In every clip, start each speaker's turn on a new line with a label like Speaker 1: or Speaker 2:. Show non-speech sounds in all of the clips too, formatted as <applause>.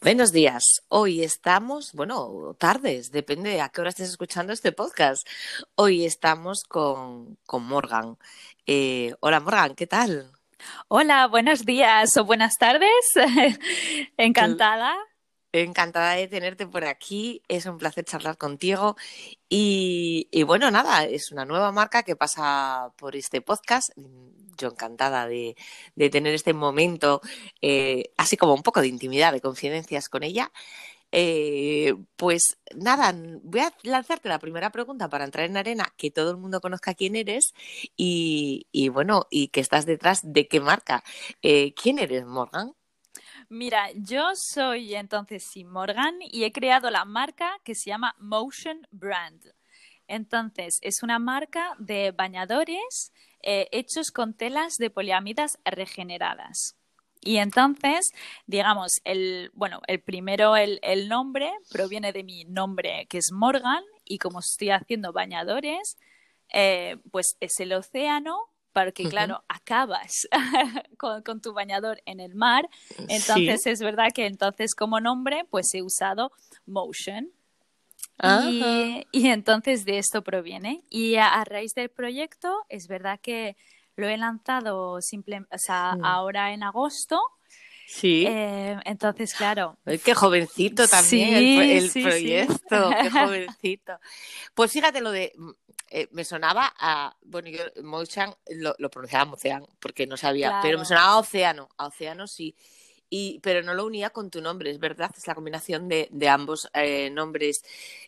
Speaker 1: Buenos días. Hoy estamos, bueno, tardes, depende a qué hora estés escuchando este podcast. Hoy estamos con, con Morgan. Eh, hola Morgan, ¿qué tal?
Speaker 2: Hola, buenos días o buenas tardes. <laughs> Encantada.
Speaker 1: Encantada de tenerte por aquí. Es un placer charlar contigo. Y, bueno, nada, es una nueva marca que pasa por este podcast. Yo encantada de, de tener este momento, eh, así como un poco de intimidad, de confidencias con ella. Eh, pues nada, voy a lanzarte la primera pregunta para entrar en arena, que todo el mundo conozca quién eres y, y bueno, y que estás detrás de qué marca. Eh, ¿Quién eres, Morgan?
Speaker 2: Mira, yo soy entonces Sim Morgan y he creado la marca que se llama Motion Brand. Entonces, es una marca de bañadores eh, hechos con telas de poliamidas regeneradas. Y entonces, digamos, el, bueno, el primero, el, el, nombre proviene de mi nombre, que es Morgan, y como estoy haciendo bañadores, eh, pues es el océano, porque uh -huh. claro, acabas <laughs> con, con, tu bañador en el mar. Entonces, sí. es verdad que entonces como nombre, pues he usado Motion. Y, y, entonces de esto proviene. Y a, a, raíz del proyecto, es verdad que lo he lanzado simple, o sea, ahora en agosto.
Speaker 1: Sí.
Speaker 2: Eh, entonces, claro.
Speaker 1: Ay, qué jovencito también sí, el, el sí, proyecto, qué <laughs> jovencito. Pues fíjate lo de. Eh, me sonaba a. Bueno, yo Mocean lo, lo pronunciaba Mocean porque no sabía, claro. pero me sonaba a Océano. A Océano sí. Y, pero no lo unía con tu nombre, es verdad, es la combinación de, de ambos eh, nombres.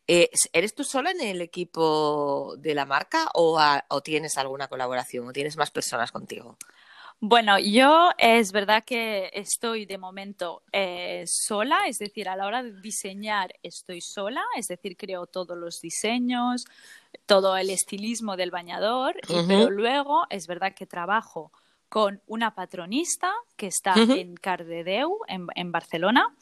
Speaker 1: Eh, ¿Eres tú sola en el equipo de la marca o, a, o, tienes alguna colaboración o tienes más personas contigo?
Speaker 2: Bueno, yo es verdad que estoy de momento eh, sola, es decir, a la hora de diseñar estoy sola, es decir, creo todos los diseños, todo el estilismo del bañador, uh -huh. pero luego es verdad que trabajo con una patronista que está uh -huh. en Cardedeu, en, en, Barcelona,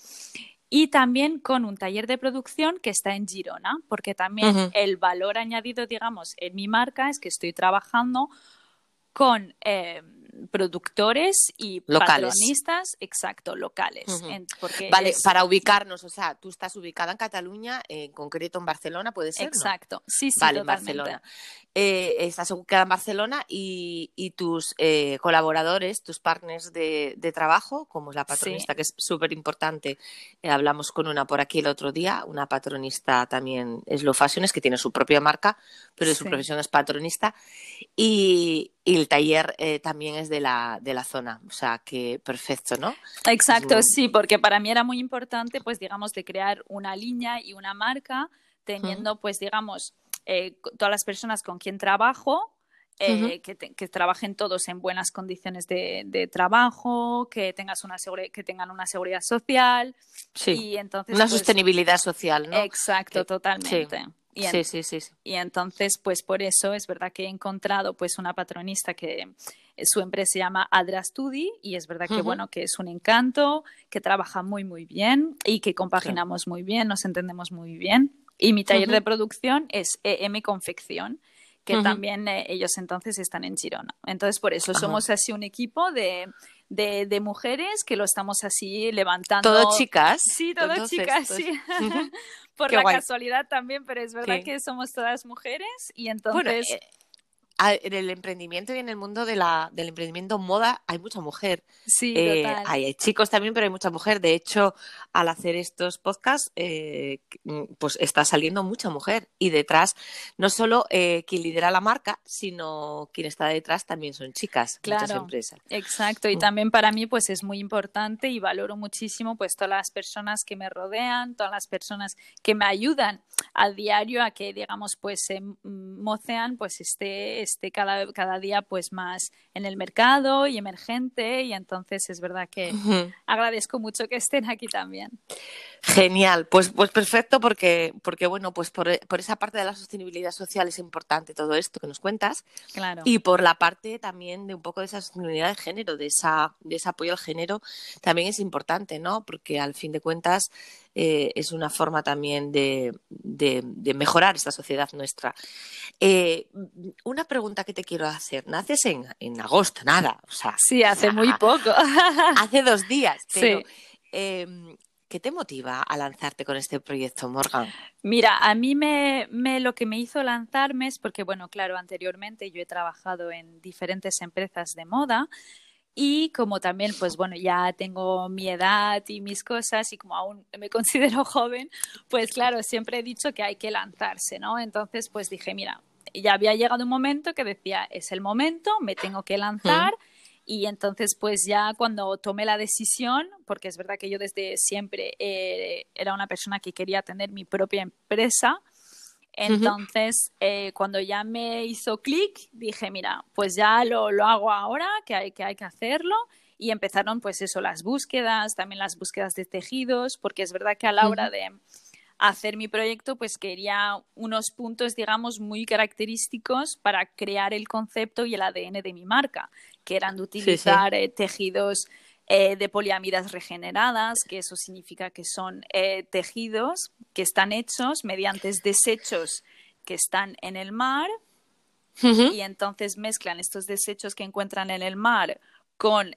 Speaker 2: y también con un taller de producción que está en Girona, porque también uh -huh. el valor añadido, digamos, en mi marca es que estoy trabajando con eh, productores y
Speaker 1: locales.
Speaker 2: patronistas, exacto, locales. Uh
Speaker 1: -huh. en, vale, es... para ubicarnos, o sea, tú estás ubicada en Cataluña, en concreto en Barcelona, ¿puede ser?
Speaker 2: Exacto,
Speaker 1: ¿no?
Speaker 2: sí, sí,
Speaker 1: vale,
Speaker 2: totalmente.
Speaker 1: en Barcelona. Eh, estás ubicada en Barcelona y, y tus eh, colaboradores, tus partners de, de, trabajo, como es la patronista, sí. que es súper importante. Eh, hablamos con una por aquí el otro día, una patronista también, es Lo Fashion, es que tiene su propia marca, pero sí. su profesión es patronista. Y, y el taller eh, también es de la, de la zona, o sea que perfecto, ¿no?
Speaker 2: Exacto, muy... sí, porque para mí era muy importante, pues digamos, de crear una línea y una marca teniendo, uh pues digamos, eh, todas las personas con quien trabajo, eh, uh -huh. que, te, que, trabajen todos en buenas condiciones de, de trabajo, que tengas una que tengan una seguridad social
Speaker 1: sí.
Speaker 2: y entonces
Speaker 1: una pues, sostenibilidad social, ¿no?
Speaker 2: Exacto, totalmente.
Speaker 1: Sí. Y, en, sí, sí, sí, sí,
Speaker 2: y entonces, pues por eso es verdad que he encontrado pues una patronista que su empresa se llama Adra Studi y es verdad que uh -huh. bueno que es un encanto, que trabaja muy muy bien y que compaginamos sí. muy bien, nos entendemos muy bien. Y mi taller uh -huh. de producción es EM Confección, que uh -huh. también eh, ellos entonces están en Girona. Entonces por eso somos así un equipo de de, de, mujeres que lo estamos así levantando.
Speaker 1: Todo chicas.
Speaker 2: Sí, todo Entonces, chicas, sí. <laughs> Por Qué la guay. casualidad también, pero es verdad sí. que somos todas mujeres y entonces... Bueno, eh,
Speaker 1: en el emprendimiento y en el mundo de la, del emprendimiento moda hay mucha mujer.
Speaker 2: Sí, eh, total.
Speaker 1: Hay, hay, chicos también, pero hay mucha mujer. De hecho, al hacer estos podcasts, eh, pues está saliendo mucha mujer. Y detrás, no solo eh, quien lidera la marca, sino quien está detrás también son chicas,
Speaker 2: claro,
Speaker 1: muchas empresas.
Speaker 2: Exacto. Y mm. también para mí, pues es muy importante y valoro muchísimo, pues todas las personas que me rodean, todas las personas que me ayudan a diario a que, digamos, pues eh, Mocean, pues esté esté cada, cada día pues más en el mercado y emergente y entonces es verdad que uh -huh. agradezco mucho que estén aquí también.
Speaker 1: Genial, pues, pues perfecto porque, porque bueno, pues por, por, esa parte de la sostenibilidad social es importante todo esto que nos cuentas.
Speaker 2: Claro.
Speaker 1: Y por la parte también de un poco de esa sostenibilidad de género, de, esa, de ese apoyo al género, también es importante, ¿no? Porque al fin de cuentas eh, es una forma también de, de, de, mejorar esta sociedad nuestra. Eh, una pregunta que te quiero hacer, naces en, en agosto, nada, o sea.
Speaker 2: Sí, hace muy poco. <laughs>
Speaker 1: hace dos días, pero...
Speaker 2: Sí.
Speaker 1: Eh, ¿Qué te motiva a lanzarte con este proyecto, Morgan?
Speaker 2: Mira, a mí me, lo que me hizo lanzarme es porque, bueno, claro, anteriormente yo he trabajado en diferentes empresas de moda y como también, pues bueno, ya tengo mi edad y mis cosas y como aún me considero <laughs> joven, pues claro, siempre he dicho que hay que lanzarse, ¿no? Entonces, pues dije, mira, ya había llegado un momento que decía, es el momento, me tengo que lanzar. Y entonces, pues ya cuando tomé la decisión, porque es verdad que yo desde siempre eh, era una persona que quería tener mi propia empresa, entonces eh, cuando ya me hizo clic, dije, mira, pues ya lo, lo hago ahora, que hay, que hay que hacerlo. Y empezaron, pues eso, las búsquedas, también las búsquedas de tejidos, porque es verdad que a la hora de hacer mi proyecto, pues quería unos puntos, digamos, muy característicos para crear el concepto y el ADN de mi marca, que eran de utilizar eh, tejidos eh, de poliamidas regeneradas, que eso significa que son eh, tejidos que están hechos mediante desechos que están en el mar. Y entonces mezclan estos desechos que encuentran en el mar con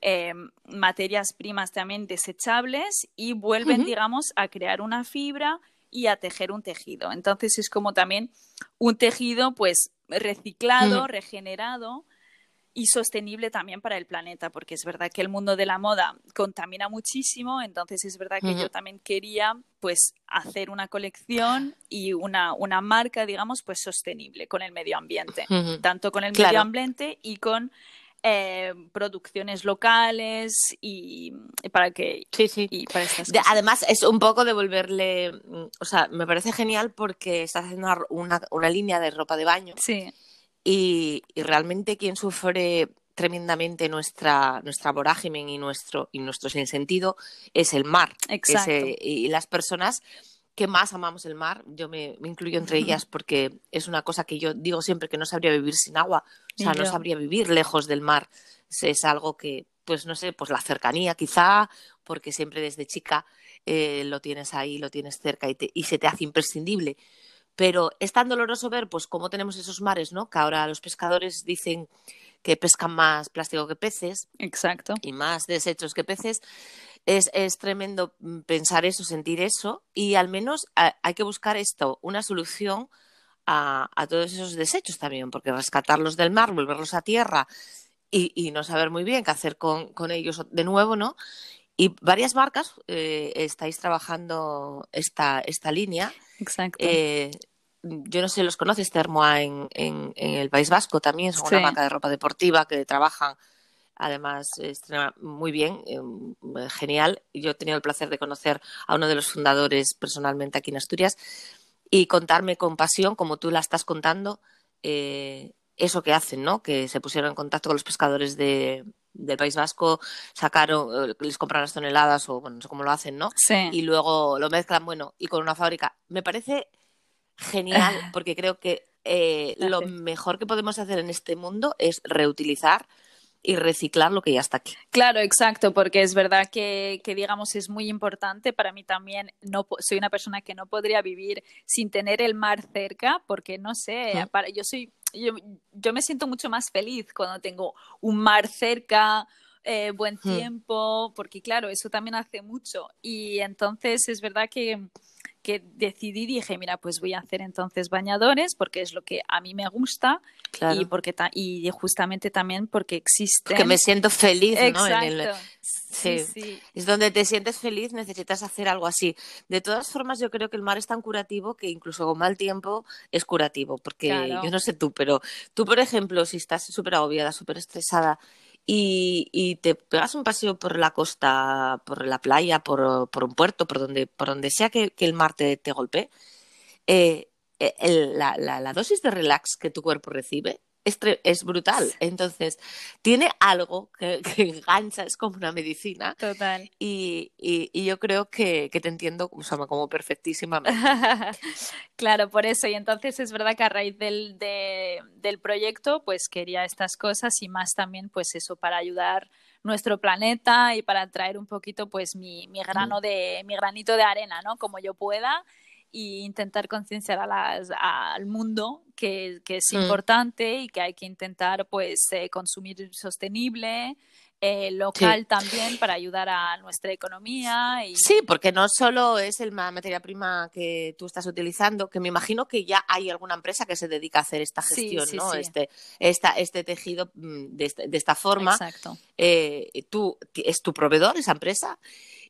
Speaker 2: materias primas también desechables y vuelven, digamos, a crear una fibra y a tejer un tejido. Entonces es como también un tejido pues reciclado, regenerado y sostenible también para el planeta, porque es verdad que el mundo de la moda contamina muchísimo, entonces es verdad que yo también quería pues hacer una colección y una, una marca, digamos, pues sostenible con el medio ambiente, tanto con el medio ambiente y con eh, producciones locales y, para que
Speaker 1: sí sí. y para además es un poco devolverle o sea me parece genial porque estás haciendo una, una, línea de ropa de baño.
Speaker 2: Sí
Speaker 1: y, y, realmente quien sufre tremendamente nuestra nuestra vorágine y nuestro y nuestro sinsentido es el mar
Speaker 2: Exacto.
Speaker 1: y las personas que más amamos el mar, yo me, incluyo entre ellas porque es una cosa que yo digo siempre que no sabría vivir sin agua, o sea, no sabría vivir lejos del mar. Es, algo que, pues no sé, pues la cercanía quizá, porque siempre desde chica eh, lo tienes ahí, lo tienes cerca y, y se te hace imprescindible. Pero es tan doloroso ver, pues, cómo tenemos esos mares, ¿no? Que ahora los pescadores dicen que pescan más plástico que peces.
Speaker 2: Exacto.
Speaker 1: Y más desechos que peces es, es tremendo mm, pensar eso, sentir eso, y al menos hay que buscar esto, una solución a, a, todos esos desechos también, porque rescatarlos del mar, volverlos a tierra y, y no saber muy bien qué hacer con, con, ellos de nuevo, ¿no? Y varias marcas eh, estáis trabajando esta, esta línea.
Speaker 2: Exacto.
Speaker 1: Eh, yo no sé si los conoces, Termoa en, en, en, el País Vasco también, son una marca de ropa deportiva que trabajan además estrena muy bien, eh, genial. Yo he tenido el placer de conocer a uno de los fundadores personalmente aquí en Asturias y contarme con pasión, como tú la estás contando, eh, eso que hacen, ¿no? Que se pusieron en contacto con los pescadores de, del País Vasco, sacaron, eh, les compran las toneladas o bueno, no sé cómo lo hacen, ¿no?
Speaker 2: Sí.
Speaker 1: Y luego lo mezclan, bueno, y con una fábrica. Me parece genial <laughs> porque creo que eh, lo mejor que podemos hacer en este mundo es reutilizar y reciclar lo que ya está aquí.
Speaker 2: Claro, exacto, porque es verdad que, que, digamos, es muy importante. Para mí también, no soy una persona que no podría vivir sin tener el mar cerca, porque no sé, para, yo soy, yo, yo, me siento mucho más feliz cuando tengo un mar cerca. Eh, buen tiempo, porque claro, eso también hace mucho. Y entonces es verdad que, que decidí, dije, mira, pues voy a hacer entonces bañadores porque es lo que a mí me gusta y porque y justamente también porque existe.
Speaker 1: Que me siento feliz,
Speaker 2: ¿no?
Speaker 1: Sí. Sí, Es donde te sientes feliz, necesitas hacer algo así. De todas formas, yo creo que el mar es tan curativo que incluso con mal tiempo es curativo, porque yo no sé tú, pero tú, por ejemplo, si estás súper agobiada, súper estresada y, y, te pegas un paseo por la costa, por la playa, por, por un puerto, por donde, por donde sea que, el mar te, te golpee, eh, la, la, la, dosis de relax que tu cuerpo recibe es, es brutal. Entonces, tiene algo que, <laughs> que, engancha, es como una medicina.
Speaker 2: Total.
Speaker 1: Y, y, y yo creo que, que, te entiendo o sea, como perfectísimamente. <laughs>
Speaker 2: claro, por eso. Y entonces es verdad que a raíz del, de, del proyecto, pues quería estas cosas y más también, pues eso, para ayudar nuestro planeta y para traer un poquito pues mi, mi grano de mi granito de arena, ¿no? Como yo pueda y intentar concienciar al mundo que, que es mm. importante y que hay que intentar pues eh, consumir sostenible, eh, local también para ayudar a nuestra economía. Y...
Speaker 1: Sí, porque no solo es el materia prima que tú estás utilizando, que me imagino que ya hay alguna empresa que se dedica a hacer esta gestión, ¿no? Este, esta, este tejido mm, de, este, de esta forma.
Speaker 2: Exacto.
Speaker 1: Eh, tú, es tu proveedor, esa empresa.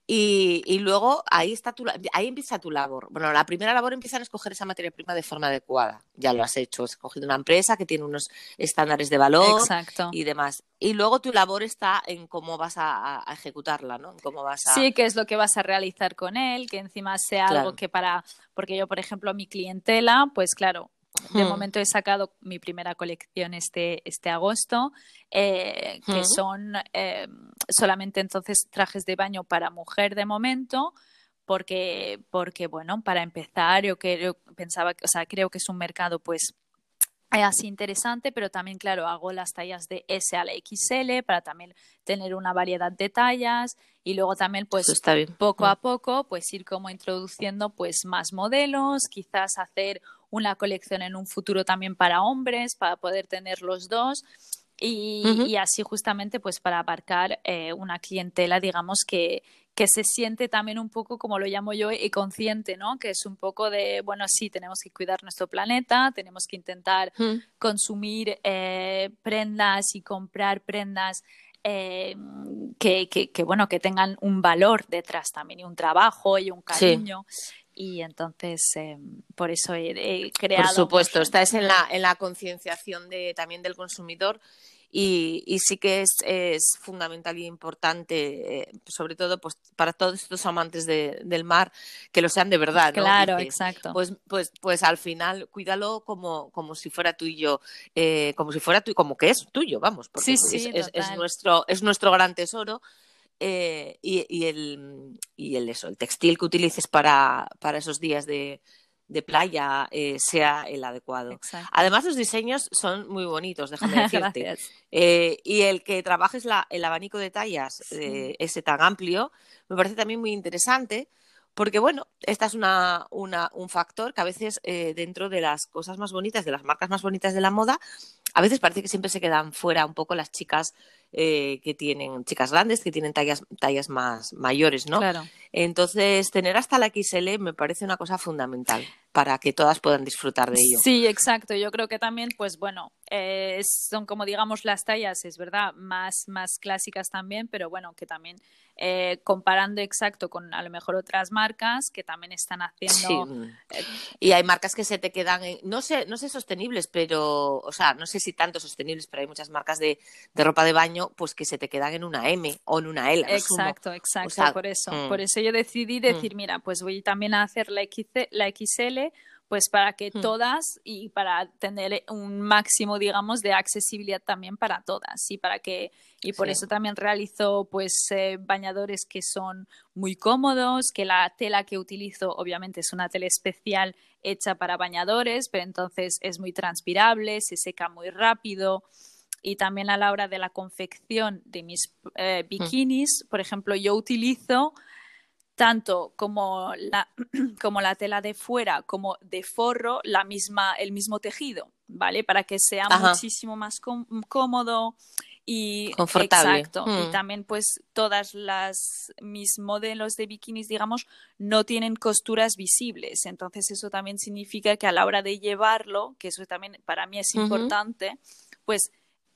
Speaker 1: Y, y, luego ahí está tu, ahí empieza tu labor. Bueno, la primera labor empieza a escoger esa materia prima de forma adecuada. Ya lo has hecho, has escogido una empresa que tiene unos estándares de valor
Speaker 2: Exacto.
Speaker 1: y demás. Y luego tu labor está en cómo vas a, a, ejecutarla, ¿no? En cómo vas a...
Speaker 2: Sí, qué es lo que vas a realizar con él, que encima sea
Speaker 1: Claro.
Speaker 2: algo que para, porque yo, por ejemplo, mi clientela, pues claro, de
Speaker 1: Hmm.
Speaker 2: momento he sacado mi primera colección este, este agosto, eh, que
Speaker 1: Hmm.
Speaker 2: son eh, solamente entonces trajes de baño para mujer de momento, porque, porque bueno, para empezar, yo creo, pensaba, que- o sea, creo que es un mercado pues eh, así interesante, pero también, claro, hago las tallas de S a la XL para también tener una variedad de tallas y luego también pues
Speaker 1: Eso está bien.
Speaker 2: poco
Speaker 1: Mm.
Speaker 2: a poco pues ir como introduciendo pues más modelos, quizás hacer una colección en un futuro también para hombres, para poder tener los dos. Y, así justamente pues para abarcar eh, una clientela digamos que, que se siente también un poco como lo llamo yo y consciente, ¿no? Que es un poco de, bueno, sí, tenemos que cuidar nuestro planeta, tenemos que intentar
Speaker 1: Mm.
Speaker 2: consumir eh, prendas y comprar prendas eh, que, que, que, bueno, que tengan un valor detrás también y un trabajo y un
Speaker 1: Sí.
Speaker 2: Y entonces, eh, por eso he, he creado.
Speaker 1: Por supuesto,
Speaker 2: Motion.
Speaker 1: estás en la, en la concienciación de, también del consumidor y, y sí que es, es fundamental y importante, eh, sobre todo pues, para todos estos amantes de- del mar, que lo sean de verdad. ¿no?
Speaker 2: Claro,
Speaker 1: que,
Speaker 2: exacto.
Speaker 1: Pues, pues, pues al final cuídalo como, como si fuera tuyo, eh, como si fuera tuyo, como que es tuyo, vamos, porque
Speaker 2: Sí, sí,
Speaker 1: es, es- nuestro, es nuestro gran tesoro. Eh, y, y el, y el eso, el textil que utilices para, para esos días de, de playa eh, sea el adecuado.
Speaker 2: Exacto.
Speaker 1: Además, los diseños son muy bonitos, déjame <laughs> decirte. Eh, y el que trabajes la- el abanico de tallas,
Speaker 2: Sí.
Speaker 1: eh, ese tan amplio, me parece también muy interesante, porque bueno, esta es una, una- un factor que a veces dentro de las cosas más bonitas, de las marcas más bonitas de la moda, a veces parece que siempre se quedan fuera un poco las chicas eh, que tienen, chicas grandes, que tienen tallas, tallas más mayores, ¿no?
Speaker 2: Claro.
Speaker 1: Entonces, tener hasta la XL me parece una cosa fundamental para que todas puedan disfrutar de ello.
Speaker 2: Sí, exacto. Yo creo que también, pues bueno, eh, son como digamos las tallas, es verdad, más, más clásicas también, pero bueno, que también eh, comparando exacto con a lo mejor otras marcas que también están haciendo.
Speaker 1: Sí.
Speaker 2: eh,
Speaker 1: Y hay marcas que se te quedan, en- no sé, no sé sostenibles, pero, o sea, no sé si tanto sostenibles, pero hay muchas marcas de, de ropa de baño, pues que se te quedan en una M o en una L. sumo.
Speaker 2: Exacto, exacto,
Speaker 1: sea,
Speaker 2: por eso.
Speaker 1: mm.
Speaker 2: Por eso yo decidí decir, mira, pues voy también a hacer la, XC la XL, pues para que
Speaker 1: Mm.
Speaker 2: todas y para tener un máximo, digamos, de accesibilidad también para todas y para que y por
Speaker 1: Sí.
Speaker 2: eso también realizo pues eh, bañadores que son muy cómodos, que la tela que utilizo obviamente es una tela especial hecha para bañadores, pero entonces es muy transpirable, se seca muy rápido y también a la hora de la confección de mis eh, bikinis, por ejemplo, yo utilizo tanto como la, <clears throat> como la tela de fuera como de forro, la misma, el mismo tejido, ¿vale? Para que sea
Speaker 1: Ajá.
Speaker 2: muchísimo más cómodo y
Speaker 1: Confortable.
Speaker 2: exacto.
Speaker 1: Mm.
Speaker 2: Y también, pues, todas las mis modelos de bikinis, digamos, no tienen costuras visibles. Entonces, eso también significa que a la hora de llevarlo, que eso también para mí es importante, pues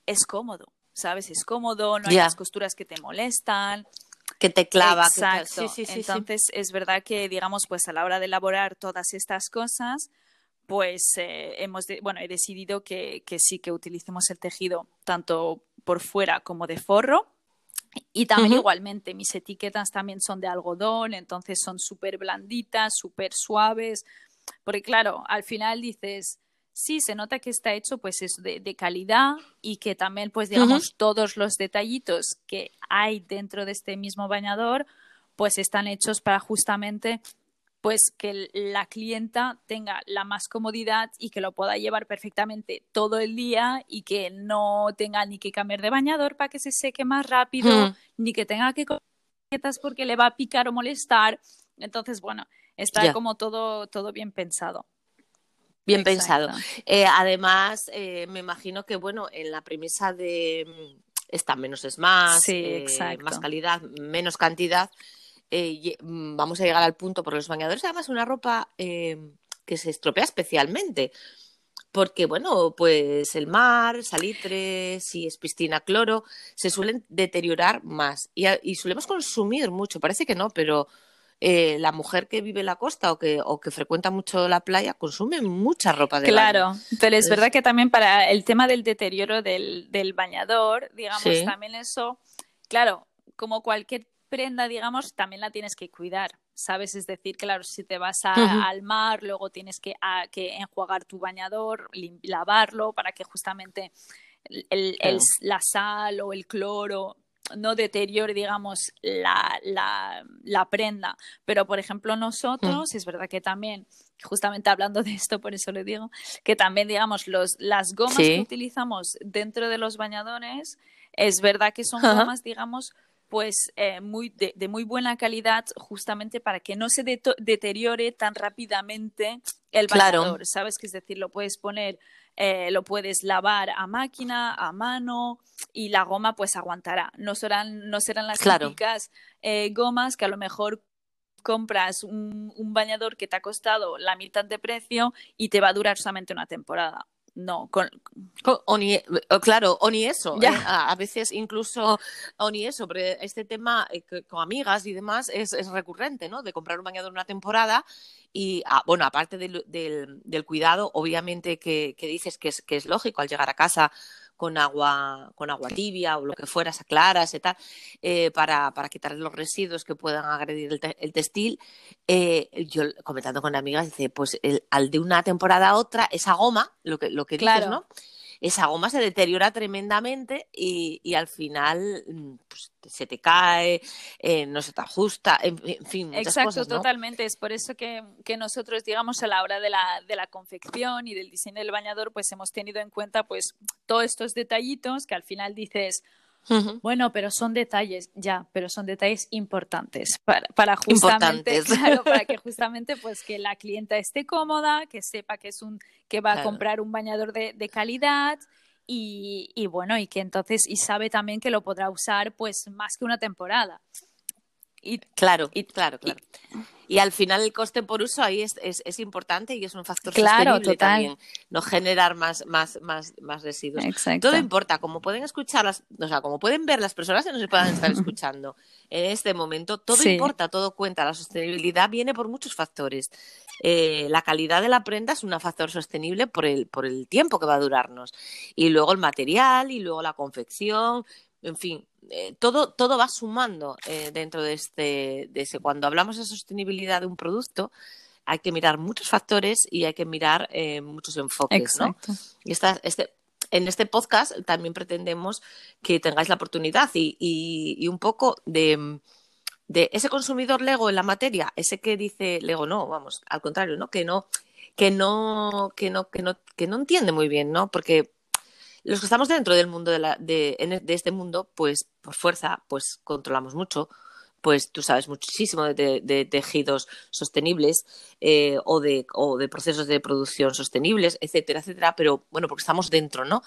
Speaker 2: es cómodo, ¿sabes? Es cómodo, no hay las costuras que te molestan.
Speaker 1: Que te clava. que te-
Speaker 2: Exacto.
Speaker 1: Sí, sí, sí.
Speaker 2: Entonces, es verdad que, digamos, pues a la hora de elaborar todas estas cosas, pues eh, hemos de- bueno, he decidido que, que sí que utilicemos el tejido tanto por fuera como de forro. Y también igualmente, mis etiquetas también son de algodón, entonces son súper blanditas, súper suaves, porque claro, al final dices, sí, se nota que está hecho pues es de, de calidad y que también pues digamos todos los detallitos que hay dentro de este mismo bañador pues están hechos para justamente pues que la clienta tenga la más comodidad y que lo pueda llevar perfectamente todo el día y que no tenga ni que cambiar de bañador para que se seque más rápido, ni que tenga que comer etiquetas porque le va a picar o molestar. Entonces, bueno, está como todo, todo bien pensado.
Speaker 1: Bien
Speaker 2: Exacto.
Speaker 1: pensado. Eh, además, eh, me imagino que, bueno, en la premisa de, está menos es más,
Speaker 2: Sí,
Speaker 1: eh, más calidad, menos cantidad. eh, mm, vamos a llegar al punto, porque los bañadores además una ropa eh, que se estropea especialmente. Porque, bueno, pues el mar, salitre, si es piscina, cloro, se suelen deteriorar más. Y, y solemos consumir mucho, parece que no, pero eh, la mujer que vive en la costa o que, o que frecuenta mucho la playa consume mucha ropa de baño.
Speaker 2: Claro, pero es verdad que también para el tema del deterioro del, del bañador, digamos,
Speaker 1: Sí.
Speaker 2: también eso, claro, como cualquier prenda, digamos, también la tienes que cuidar, ¿sabes? Es decir, claro, si te vas a- al mar, luego tienes que, a- que enjuagar tu bañador, lavarlo para que justamente el- el-
Speaker 1: Claro.
Speaker 2: el- la sal o el cloro no deteriore, digamos, la, la, la prenda. Pero, por ejemplo, nosotros, es verdad que también, justamente hablando de esto, por eso lo digo, que también, digamos, los, las gomas
Speaker 1: Sí.
Speaker 2: que utilizamos dentro de los bañadores, es verdad que son
Speaker 1: Ajá.
Speaker 2: gomas, digamos, pues eh, muy de, de muy buena calidad justamente para que no se deteriore tan rápidamente el
Speaker 1: Claro.
Speaker 2: bañador, ¿sabes? Que es decir, lo puedes poner, eh, lo puedes lavar a máquina, a mano y la goma pues aguantará. No serán, no serán las
Speaker 1: Claro.
Speaker 2: típicas eh, gomas que a lo mejor compras un, un bañador que te ha costado la mitad de precio y te va a durar solamente una temporada. No, con,
Speaker 1: Co- O ni, o claro, o ni eso.
Speaker 2: Ya.
Speaker 1: ¿eh? A, veces incluso, o ni eso, pero este tema eh, con amigas y demás es, es recurrente, ¿no? De comprar un bañador una temporada y, ah, bueno, aparte del, del- del cuidado, obviamente que, que dices que es, que es lógico al llegar a casa con agua, con agua tibia o lo que fuera, se aclaras y tal, eh, para, para quitar los residuos que puedan agredir el, te- el textil. Eh, yo comentando con amigas, dice, pues el- al de una temporada a otra, esa goma, lo que, lo que dices. ¿no? Esa goma se deteriora tremendamente y, y al final mm, pues, se te cae, eh, no se te ajusta, en, en fin, muchas
Speaker 2: Exacto,
Speaker 1: cosas, ¿no?
Speaker 2: totalmente. Es por eso que, que nosotros, digamos, a la hora de la, de la confección y del diseño del bañador, pues hemos tenido en cuenta pues todos estos detallitos que al final dices, Bueno, pero son detalles, ya, pero son detalles importantes para, para justamente,
Speaker 1: Importantes.
Speaker 2: claro, para que <laughs> justamente pues que la clienta esté cómoda, que sepa que es un, que va a comprar un bañador de, de calidad. Y, y bueno, y que entonces, y sabe también que lo podrá usar pues más que una temporada. Y
Speaker 1: Claro,
Speaker 2: Y-
Speaker 1: claro, claro. Y al final el coste por uso ahí es, es, es importante y es un factor
Speaker 2: Claro,
Speaker 1: sostenible
Speaker 2: total.
Speaker 1: también, no generar más, más, más, más residuos.
Speaker 2: Exacto.
Speaker 1: Todo importa, como pueden escuchar las, o sea, como pueden ver las personas que nos puedan estar escuchando en este momento, todo
Speaker 2: Sí.
Speaker 1: importa, todo cuenta. La sostenibilidad viene por muchos factores. Eh, la calidad de la prenda es un factor sostenible por el, por el tiempo que va a durarnos. Y luego el material, y luego la confección, en fin, eh, todo, todo va sumando eh, dentro de este, de ese. Cuando hablamos de sostenibilidad de un producto, hay que mirar muchos factores y hay que mirar eh, muchos enfoques, ¿no?
Speaker 2: Exacto.
Speaker 1: Y esta- este, en este podcast también pretendemos que tengáis la oportunidad y, y- y un poco de, de ese consumidor Lego en la materia, ese que dice Lego no, vamos, al contrario, ¿no? Que no, que no, que no, que no, que no entiende muy bien, ¿no? Porque los que estamos dentro del mundo de, la, de, en- de este mundo, pues por fuerza, pues controlamos mucho, pues tú sabes muchísimo de, de- de tejidos sostenibles eh, o, de, o de procesos de producción sostenibles, etcétera, etcétera, pero bueno, porque estamos dentro, ¿no?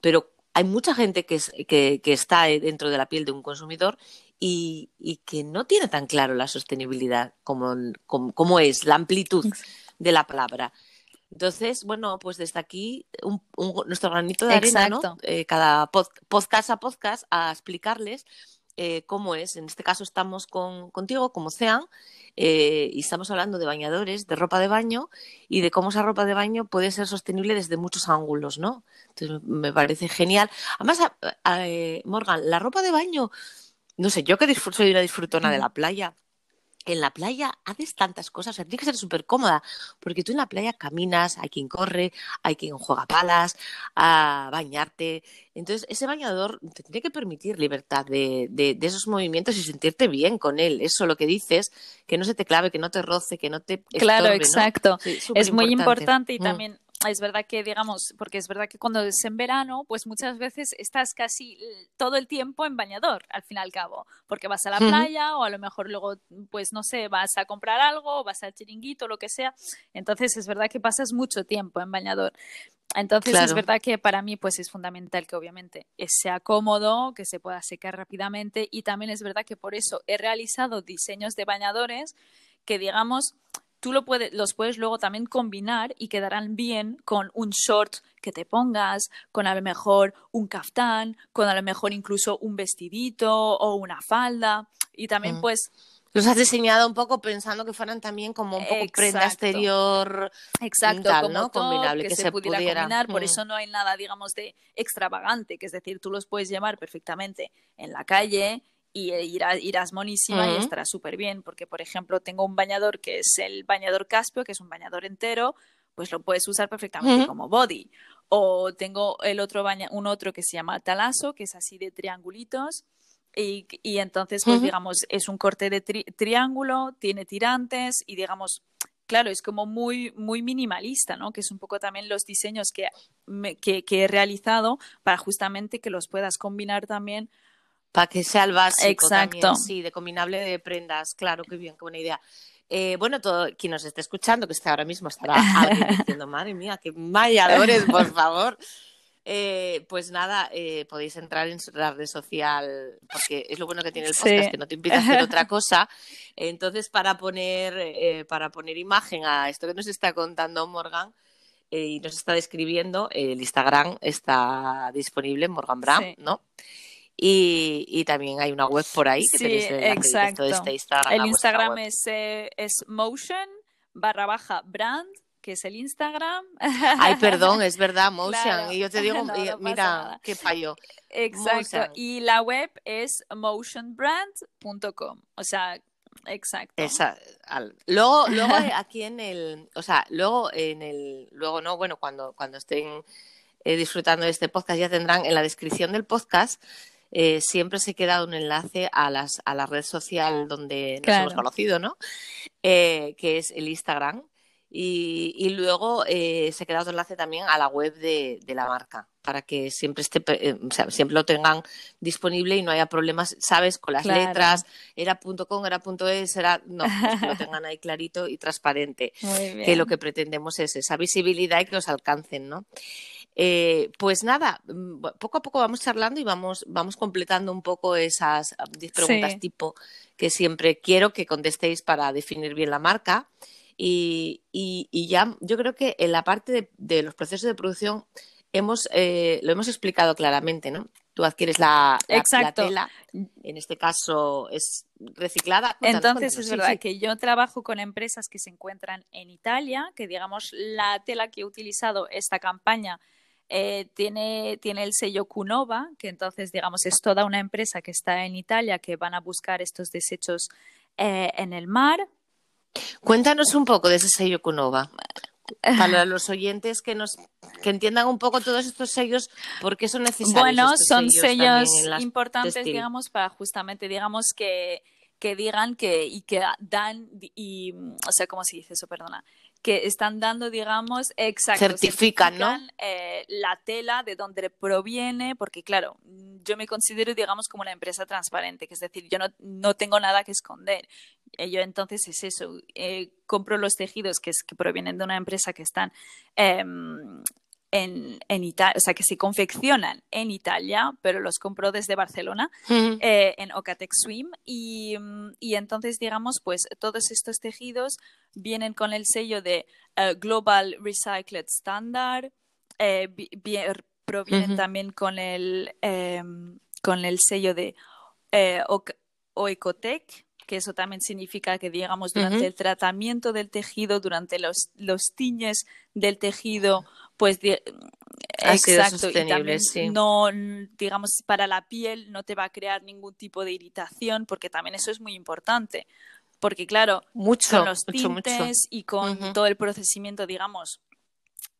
Speaker 1: Pero hay mucha gente que, es- que, que está dentro de la piel de un consumidor y, y que no tiene tan claro la sostenibilidad como, como, como es, la amplitud de la palabra. Entonces, bueno, pues desde aquí un- un- nuestro granito de arena, ¿no? Eh, cada pod- podcast a podcast a explicarles eh, cómo es. En este caso estamos con, contigo, como sean, eh, y estamos hablando de bañadores, de ropa de baño y de cómo esa ropa de baño puede ser sostenible desde muchos ángulos, ¿no? Entonces me parece genial. Además, a- a- eh, Morgan, la ropa de baño, no sé, yo que disfruto, soy una disfrutona de la playa. En la playa haces tantas cosas, o sea, tiene que ser súper cómoda, porque tú en la playa caminas, hay quien corre, hay quien juega palas, a bañarte. Entonces, ese bañador te tiene que permitir libertad de, de- de esos movimientos y sentirte bien con él. Eso lo que dices, que no se te clave, que no te roce, que no te
Speaker 2: Claro,
Speaker 1: estorbe, ¿no?
Speaker 2: exacto.
Speaker 1: Sí,
Speaker 2: Es muy importante y
Speaker 1: Mm.
Speaker 2: también es verdad que, digamos, porque es verdad que cuando es en verano, pues muchas veces estás casi todo el tiempo en bañador, al fin y al cabo, porque vas a la playa o a lo mejor luego, pues no sé, vas a comprar algo, vas al chiringuito, lo que sea. Entonces es verdad que pasas mucho tiempo en bañador. Entonces es verdad que para mí pues es fundamental que obviamente sea cómodo, que se pueda secar rápidamente y también es verdad que por eso he realizado diseños de bañadores que digamos tú lo puedes, los puedes luego también combinar y quedarán bien con un short que te pongas, con a lo mejor un caftán, con a lo mejor incluso un vestidito o una falda y también mm. pues
Speaker 1: los has diseñado un poco pensando que fueran también como un poco prenda exterior.
Speaker 2: Exacto, como combinable, que, se, pudiera, combinar. Por mm. eso no hay nada, digamos, de extravagante, que es decir, tú los puedes llevar perfectamente en la calle y eh, irás, monísima y estará súper bien. Porque, por ejemplo, tengo un bañador que es el bañador Caspio, que es un bañador entero, pues lo puedes usar perfectamente como body. O tengo el otro baña un otro que se llama Talaso, que es así de triangulitos y, y entonces, pues digamos, es un corte de triángulo, tiene tirantes y digamos, claro, es como muy, muy minimalista, ¿no? Que es un poco también los diseños que, que, he realizado para justamente que los puedas combinar también.
Speaker 1: Para que sea el básico Exacto. sí, de combinable de prendas, claro, qué bien, qué buena idea. Eh, bueno, todo quien nos esté escuchando, que está ahora mismo estará diciendo, <laughs> madre mía, qué mayadores, por favor. Eh, pues nada, eh, podéis entrar en la red social, porque es lo bueno que tiene el podcast, que no te impide hacer <laughs> otra cosa. Entonces, para poner, eh, para poner imagen a esto que nos está contando Morgan y nos está describiendo, el Instagram está disponible, Morgan Brown, ¿no? Y, también hay una web por ahí que tenéis el exacto. de este Instagram.
Speaker 2: El Instagram es, es motion barra baja brand que es el Instagram.
Speaker 1: Ay, perdón, <laughs> es verdad, Motion. y yo te digo, <laughs> mira, qué fallo.
Speaker 2: Exacto. Y la web es motionbrand.com. O sea, exacto.
Speaker 1: luego, luego <laughs> aquí en el, o sea, luego en el, luego no, bueno, cuando, cuando estén eh, disfrutando de este podcast ya tendrán en la descripción del podcast eh, siempre se queda un enlace a, las, a la red social donde nos hemos conocido, ¿no? Eh, que es el Instagram. Y, luego eh, se queda otro enlace también a la web de, la marca para que siempre esté, eh, siempre lo tengan disponible y no haya problemas, sabes, con las letras, era .com, era .es, era no, pues que lo <laughs> tengan ahí clarito y transparente, que lo que pretendemos es esa visibilidad y que los alcancen, ¿no? Eh, pues nada, mm, poco a poco vamos charlando y vamos, vamos completando un poco esas 10 preguntas tipo que siempre quiero que contestéis para definir bien la marca. Y, y, ya yo creo que en la parte de, los procesos de producción hemos, eh, lo hemos explicado claramente, ¿no? Tú adquieres la, tela, en este caso es reciclada.
Speaker 2: Entonces es verdad que yo trabajo con empresas que se encuentran en Italia, que digamos la tela que he utilizado esta campaña eh, tiene, tiene el sello Cunova, que entonces digamos es toda una empresa que está en Italia que van a buscar estos desechos eh, en el mar
Speaker 1: Cuéntanos un poco de ese sello Cunova. <laughs> Para los oyentes que nos que entiendan un poco todos estos sellos, ¿por qué son necesarios?
Speaker 2: Bueno, son sellos, importantes, digamos, para justamente, digamos, que, que digan que y que dan y o sea cómo se dice eso perdona que están dando, digamos, exacto,
Speaker 1: certifican, ¿no?
Speaker 2: Eh, la tela de dónde proviene, porque claro, yo me considero, digamos, como una empresa transparente, que es decir, yo no, no tengo nada que esconder. Eh, yo entonces es eso, eh, compro los tejidos que, es, que provienen de una empresa que están em, en, en Italia, o sea, que se confeccionan en Italia, pero los compró desde Barcelona, eh, en Ocatec Swim. Y, mm, y, entonces, digamos, pues todos estos tejidos vienen con el sello de eh, Global Recycled Standard, eh, provienen también con el, em, con el sello de Oecotec que eso también significa que, digamos, durante el tratamiento del tejido, durante los, los tiñes del tejido, pues exacto y también no digamos para la piel no te va a crear ningún tipo de irritación porque también eso es muy importante porque claro
Speaker 1: mucho,
Speaker 2: con los tintes y con todo el procesamiento digamos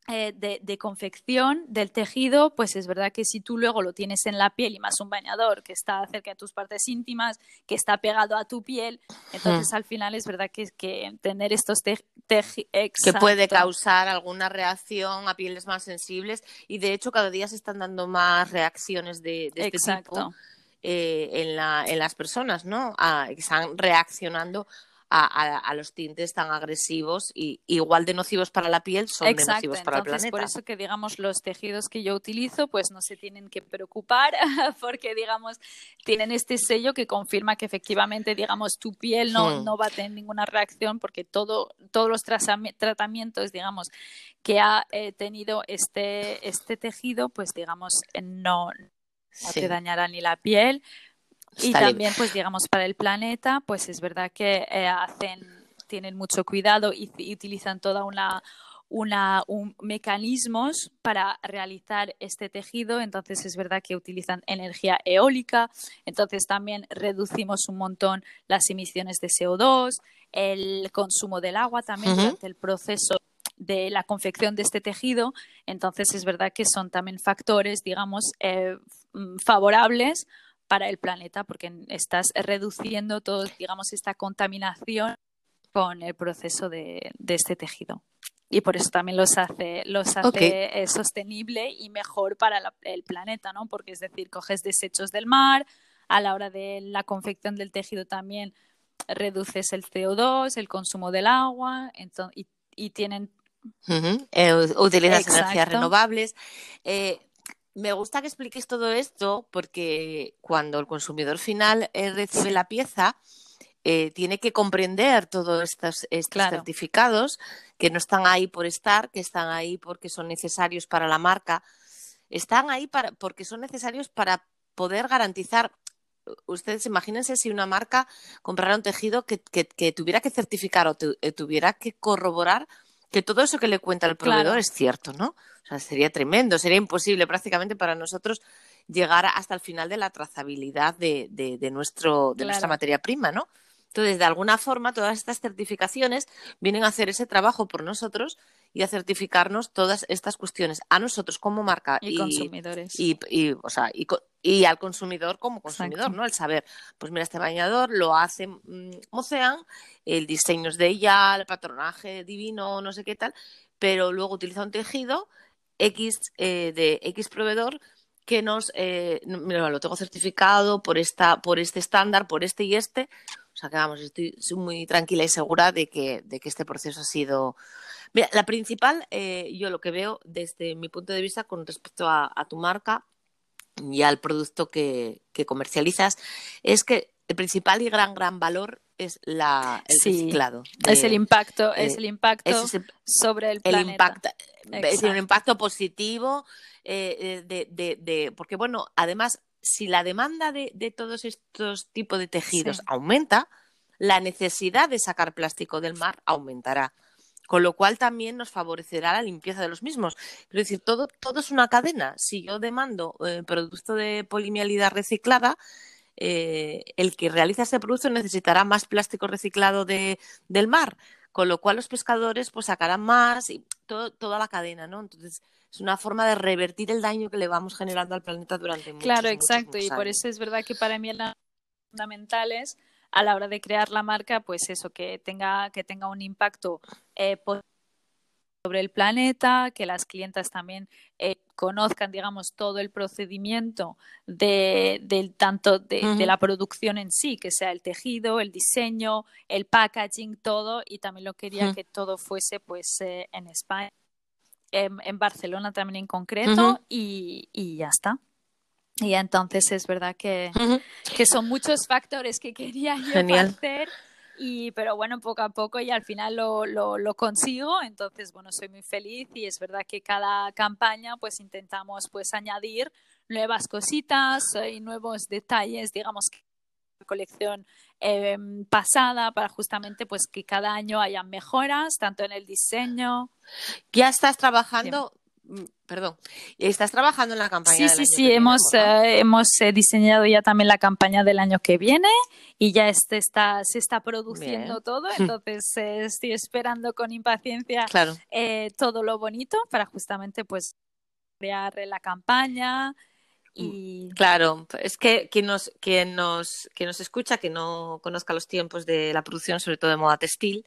Speaker 2: eh, de, confección del tejido, pues es verdad que si tú luego lo tienes en la piel y más un bañador que está cerca de tus partes íntimas, que está pegado a tu piel, entonces al final es verdad que, que tener estos
Speaker 1: que puede causar alguna reacción a pieles más sensibles y de hecho cada día se están dando más reacciones de, de este tipo eh, en, la, en las personas, ¿no? que están reaccionando a, los tintes tan agresivos y igual de nocivos para la piel son de nocivos para el planeta.
Speaker 2: Por eso que digamos los tejidos que yo utilizo pues no se tienen que preocupar <laughs> porque digamos tienen este sello que confirma que efectivamente digamos tu piel no, hmm. no va a tener ninguna reacción porque todo, todos los tratamientos digamos que ha eh, tenido este, este tejido pues digamos no, no te dañará ni la piel y también, pues digamos, para el planeta, pues es verdad que eh, hacen, tienen mucho cuidado y, utilizan toda una, una un, mecanismos para realizar este tejido. Entonces es verdad que utilizan energía eólica. Entonces también reducimos un montón las emisiones de CO2, el consumo del agua también durante el proceso de la confección de este tejido. Entonces es verdad que son también factores, digamos, eh, favorables para el planeta porque estás reduciendo todo, digamos, esta contaminación con el proceso de, este tejido. Y por eso también los hace, los hace eh, sostenible y mejor para el planeta, ¿no? Porque es decir, coges desechos del mar, a la hora de la confección del tejido también reduces el CO2, el consumo del agua, y, tienen...
Speaker 1: Eh, utilizas energías renovables. Eh, me gusta que expliques todo esto porque cuando el consumidor final eh, recibe la pieza, eh, tiene que comprender todos estos, certificados que no están ahí por estar, que están ahí porque son necesarios para la marca, están ahí para, porque son necesarios para poder garantizar. Ustedes imagínense si una marca comprara un tejido que, tuviera que certificar o eh, tuviera que corroborar que todo eso que le cuenta el proveedor es cierto, ¿no? O sea, sería tremendo, sería imposible prácticamente para nosotros llegar hasta el final de la trazabilidad de, de, nuestro, de nuestra materia prima, ¿no? Entonces, de alguna forma, todas estas certificaciones vienen a hacer ese trabajo por nosotros y a certificarnos todas estas cuestiones a nosotros como marca
Speaker 2: y, consumidores.
Speaker 1: Y, y, o sea, y, al consumidor como consumidor, ¿no? El saber, pues mira, este bañador lo hace mm, Mocean, el diseño es de ella, el patronaje divino, no sé qué tal, pero luego utiliza un tejido X eh, de X proveedor que nos eh, lo tengo certificado por esta por este estándar por este y este o sea que vamos, estoy muy tranquila y segura de que, de que este proceso ha sido. Mira, la principal, eh, yo lo que veo desde mi punto de vista con respecto a, tu marca y al producto que, comercializas, es que el principal y gran, gran valor es la, el reciclado.
Speaker 2: es el impacto, es el impacto sobre el planeta.
Speaker 1: es un impacto positivo eh, de, de, de, porque bueno, además si la demanda de, todos estos tipos de tejidos aumenta, la necesidad de sacar plástico del mar aumentará. Con lo cual también nos favorecerá la limpieza de los mismos. Es decir, todo, todo es una cadena. Si yo demando eh, producto de polimialidad reciclada, eh, el que realiza ese producto necesitará más plástico reciclado de, del mar, con lo cual los pescadores pues sacarán más y toda la cadena, ¿no? Entonces, es una forma de revertir el daño que le vamos generando al planeta durante muchos
Speaker 2: Claro,
Speaker 1: exacto,
Speaker 2: y por eso es verdad que para mí las fundamentales a la hora de crear la marca, pues eso, que tenga, que tenga un impacto eh, sobre el planeta, que las clientas también eh, conozcan, digamos, todo el procedimiento de, del tanto de, la producción en sí, que sea el tejido, el diseño, el packaging, todo, y también lo quería que todo fuese, pues, eh, en España en, Barcelona también en concreto y, ya está. Y entonces es verdad que, que son muchos factores que quería yo hacer. Y, pero bueno, poco a poco y al final lo, lo, lo, consigo, entonces bueno, soy muy feliz y es verdad que cada campaña pues intentamos pues añadir nuevas cositas y nuevos detalles, digamos que colección em, pasada para justamente pues que cada año haya mejoras tanto en el diseño.
Speaker 1: Ya estás trabajando, perdón, estás trabajando en la campaña.
Speaker 2: Sí, sí, sí, hemos, eh, hemos eh, diseñado ya también la campaña del año que viene y ya este está, se está produciendo todo, <laughs> entonces eh, estoy esperando con impaciencia todo lo bonito para justamente pues crear la campaña.
Speaker 1: Mm, y... Claro, es que quien nos, quien, nos, quien nos escucha, que no conozca los tiempos de la producción, sobre todo de moda textil,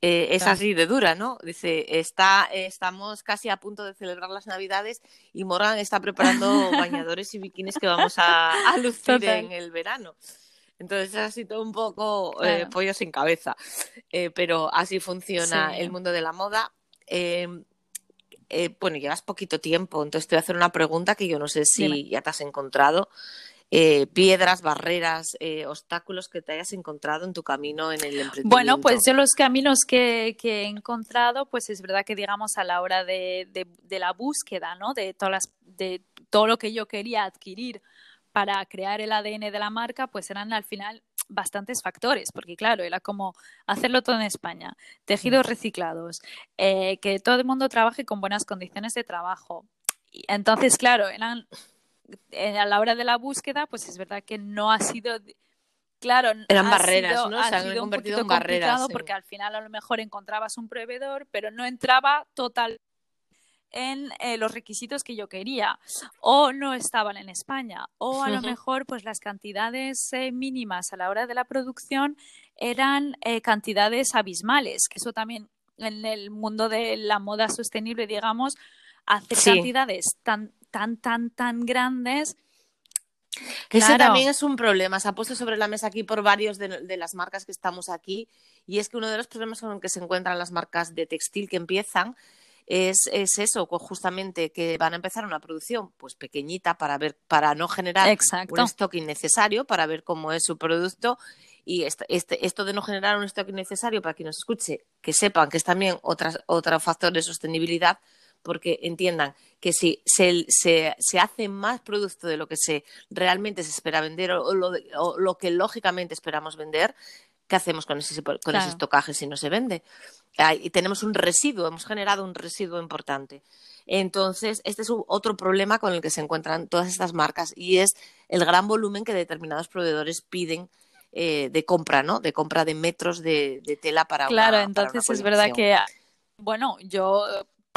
Speaker 1: eh, es
Speaker 2: Claro.
Speaker 1: así de dura, ¿no? Dice, está, estamos casi a punto de celebrar las Navidades y Morgan está preparando <laughs> bañadores y bikinis que vamos a, a lucir
Speaker 2: Total.
Speaker 1: en el verano. Entonces es así todo un poco eh,
Speaker 2: Claro.
Speaker 1: pollo sin cabeza. Eh, pero así funciona
Speaker 2: Sí.
Speaker 1: el mundo de la moda. Eh, eh, bueno, llevas poquito tiempo, entonces te voy a hacer una pregunta que yo no sé si
Speaker 2: Dime.
Speaker 1: ya te has encontrado. Eh, piedras, barreras, eh, obstáculos que te hayas encontrado en tu camino en el emprendimiento.
Speaker 2: Bueno, pues yo los caminos que, que he encontrado, pues es verdad que digamos a la hora de, de- de la búsqueda, ¿no? De todas las, de todo lo que yo quería adquirir para crear el ADN de la marca, pues eran al final bastantes factores, porque claro, era como hacerlo todo en España, tejidos reciclados, eh, que todo el mundo trabaje con buenas condiciones de trabajo. Y entonces, claro, eran a la hora de la búsqueda, pues es verdad que no ha sido Claro,
Speaker 1: Eran barreras,
Speaker 2: sido-
Speaker 1: ¿no?
Speaker 2: ha
Speaker 1: Se han
Speaker 2: sido un
Speaker 1: convertido
Speaker 2: poquito
Speaker 1: en barreras, sí.
Speaker 2: porque al final a lo mejor encontrabas un proveedor, pero no entraba total en eh, los requisitos que yo quería o no estaban en España o a lo mejor pues las cantidades eh, mínimas a la hora de la producción eran eh, cantidades abismales que eso también en el mundo de la moda sostenible digamos hacer
Speaker 1: Sí.
Speaker 2: cantidades tan tan tan tan grandes
Speaker 1: Que ese
Speaker 2: Claro.
Speaker 1: también es un problema. Se ha puesto sobre la mesa aquí por varios de, de las marcas que estamos aquí. Y es que uno de los problemas con los que se encuentran las marcas de textil que empiezan es, es eso, pues justamente que van a empezar una producción pues pequeñita para ver, para no generar
Speaker 2: exacto
Speaker 1: un stock innecesario, para ver cómo es su producto. Y este, este- esto de no generar un stock innecesario, para quien nos escuche, que sepan que es también otras, otro factor de sostenibilidad, porque entiendan que si se, se, se hace más producto de lo que se realmente se espera vender o lo, o lo que lógicamente esperamos vender, ¿qué hacemos con ese, con ese
Speaker 2: Claro.
Speaker 1: estocaje si no se vende? Y tenemos un residuo, hemos generado un residuo importante. Entonces, este es otro problema con el que se encuentran todas estas marcas y es el gran volumen que determinados proveedores piden eh, de compra, ¿no? De compra de metros de, de tela para una
Speaker 2: Claro,
Speaker 1: para
Speaker 2: entonces
Speaker 1: una
Speaker 2: es verdad que, bueno, yo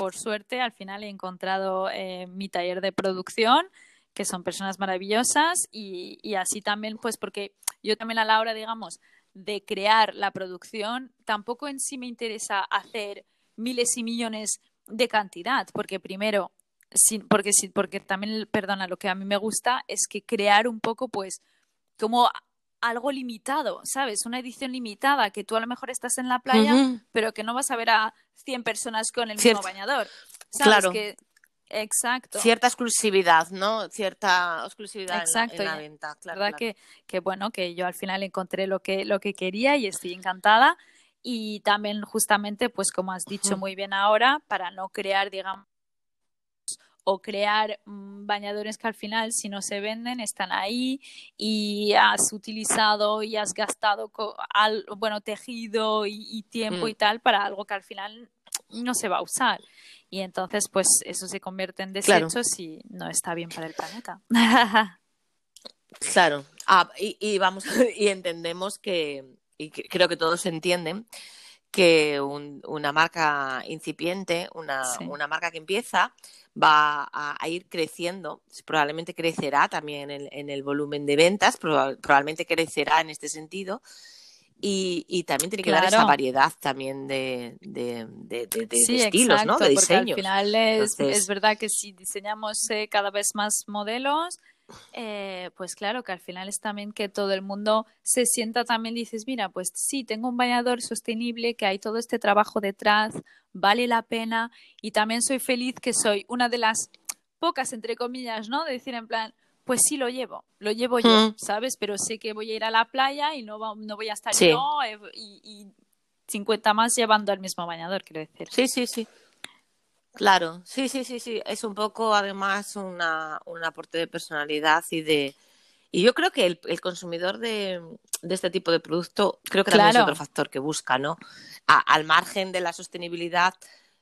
Speaker 2: por suerte al final he encontrado eh, mi taller de producción, que son personas maravillosas y, así también, pues porque yo también a la hora, digamos, de crear la producción, tampoco en sí me interesa hacer miles y millones de cantidad, porque primero, sin, porque, sí, porque también, perdona, lo que a mí me gusta es que crear un poco, pues, como algo limitado, ¿sabes? Una edición limitada, que tú a lo mejor estás en la playa, pero que no vas a ver a 100 personas con el
Speaker 1: Cierto.
Speaker 2: mismo bañador. ¿Sabes?
Speaker 1: Claro.
Speaker 2: Que... Exacto.
Speaker 1: Cierta exclusividad, ¿no? Cierta exclusividad en la-
Speaker 2: Exacto,
Speaker 1: en la, venta. Claro,
Speaker 2: verdad
Speaker 1: claro.
Speaker 2: que, que bueno, que yo al final encontré lo que, lo que quería y estoy encantada. Y también justamente, pues como has dicho muy bien ahora, para no crear, digamos, o crear mm, bañadores que al final si no se venden están ahí y has utilizado y has gastado al, bueno tejido y, y tiempo
Speaker 1: Mm.
Speaker 2: y tal para algo que al final no se va a usar y entonces pues eso se convierte en
Speaker 1: Claro.
Speaker 2: desechos y no está bien para el planeta <laughs>
Speaker 1: Claro. Ah, y, y vamos <laughs> y entendemos que y que- creo que todos entienden que un- una marca incipiente, una,
Speaker 2: Sí.
Speaker 1: una marca que empieza, va a, a ir creciendo. Probablemente crecerá también en, en el volumen de ventas, proba- probablemente crecerá en este sentido. Y, y también tiene que dar esa variedad también de, de, de- de- de
Speaker 2: Sí,
Speaker 1: estilos, ¿no? De
Speaker 2: porque al
Speaker 1: diseños.
Speaker 2: final es,
Speaker 1: Entonces-
Speaker 2: es verdad que si diseñamos eh, cada vez más modelos, eh, pues claro que al final es también que todo el mundo se sienta también, dices, mira, pues sí, tengo un bañador sostenible, que hay todo este trabajo detrás, vale la pena y también soy feliz que soy una de las pocas, entre comillas, ¿no? De decir en plan, pues sí lo llevo, lo llevo yo,
Speaker 1: Mm.
Speaker 2: ¿sabes? Pero sé que voy a ir a la playa y no, va- no voy a estar
Speaker 1: Sí.
Speaker 2: yo eh, y, y 50 más llevando el mismo bañador, quiero decir.
Speaker 1: Sí, sí, sí. Claro, sí, sí, sí, sí. Es un poco además una, un aporte de personalidad y de... Y yo creo que el, el consumidor de, de este tipo de producto creo que también es otro factor que busca, ¿no? A- al margen de la sostenibilidad,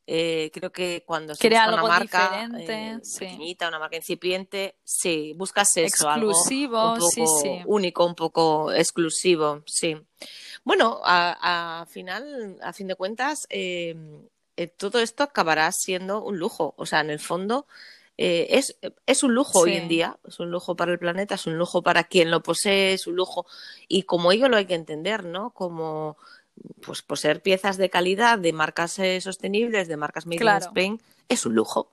Speaker 1: eh, creo que cuando se
Speaker 2: Crea
Speaker 1: busca una
Speaker 2: algo
Speaker 1: marca eh,
Speaker 2: sí.
Speaker 1: pequeñita, una marca incipiente, sí, buscas eso, algo
Speaker 2: Exclusivo,
Speaker 1: un poco
Speaker 2: sí, sí.
Speaker 1: único, un poco exclusivo, sí. Bueno, a, a final, a fin de cuentas, eh, eh, todo esto acabará siendo un lujo. O sea, en el fondo eh, es, es un lujo hoy en día, es un lujo para el planeta, es un lujo para quien lo posee, es un lujo. Y como ello lo hay que entender, ¿no? Como pues poseer piezas de calidad, de marcas eh, sostenibles, de marcas made
Speaker 2: Claro.
Speaker 1: in Spain, es un lujo.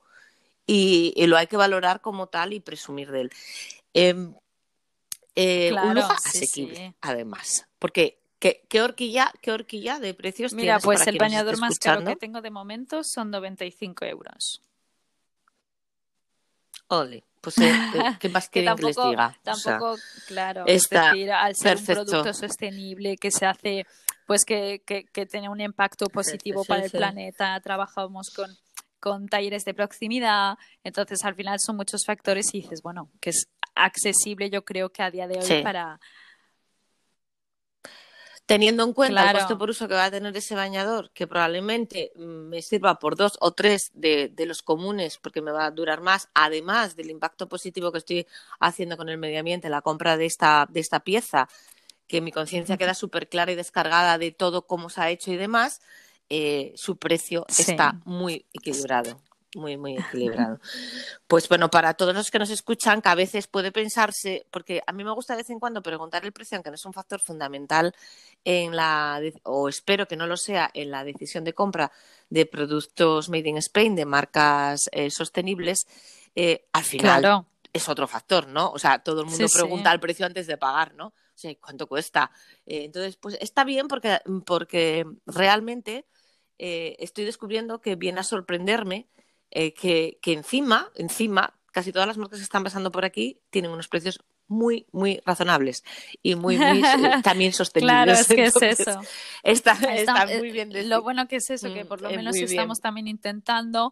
Speaker 1: Y, y lo hay que valorar como tal y presumir de él. Em,
Speaker 2: Claro,
Speaker 1: un lujo
Speaker 2: sí,
Speaker 1: asequible,
Speaker 2: sí.
Speaker 1: además. Porque, ¿qué, qué horquilla, ¿qué horquilla de precios
Speaker 2: Mira,
Speaker 1: tienes
Speaker 2: pues
Speaker 1: para
Speaker 2: el bañador más caro que tengo de momento son 95 euros.
Speaker 1: Ole, pues eh, eh, <laughs> ¿qué más
Speaker 2: Que
Speaker 1: quieren que les
Speaker 2: tampoco,
Speaker 1: diga? O sea,
Speaker 2: tampoco, claro,
Speaker 1: está
Speaker 2: es decir, al ser
Speaker 1: perfecto.
Speaker 2: un producto sostenible que se hace, pues que, que, que tiene un impacto positivo
Speaker 1: sí,
Speaker 2: para el
Speaker 1: sí.
Speaker 2: planeta, trabajamos con, con talleres de proximidad, entonces al final son muchos factores y dices, bueno, que es accesible yo creo que a día de hoy para...
Speaker 1: Teniendo en cuenta
Speaker 2: Claro.
Speaker 1: el coste por uso que va a tener ese bañador, que probablemente mm, me sirva por dos o tres de, de los comunes, porque me va a durar más, además del impacto positivo que estoy haciendo con el medio ambiente, la compra de esta, de esta pieza, que mi conciencia queda súper clara y descargada de todo cómo se ha hecho y demás, eh, su precio
Speaker 2: Sí.
Speaker 1: está muy equilibrado. Muy, muy <laughs> equilibrado. Pues bueno, para todos los que nos escuchan, que a veces puede pensarse, porque a mí me gusta de vez en cuando preguntar el precio, aunque no es un factor fundamental en la, o espero que no lo sea, en la decisión de compra de productos made in Spain, de marcas eh, sostenibles, eh, al final
Speaker 2: Claro,
Speaker 1: es otro factor, ¿no? O sea, todo el mundo
Speaker 2: Sí, sí.
Speaker 1: pregunta el precio antes de pagar, ¿no? O sea, ¿cuánto cuesta? Eh, entonces, pues está bien porque, porque realmente estoy descubriendo que viene a sorprenderme eh, que, que encima, encima, casi todas las marcas que están pasando por aquí tienen unos precios muy, muy razonables y muy, muy <laughs> también sostenibles.
Speaker 2: claro, es que es
Speaker 1: Entonces,
Speaker 2: eso.
Speaker 1: Está,
Speaker 2: Está-
Speaker 1: está
Speaker 2: eh,
Speaker 1: muy bien decir.
Speaker 2: Lo bueno que es eso, que
Speaker 1: Mm,
Speaker 2: por lo menos
Speaker 1: bien.
Speaker 2: estamos también intentando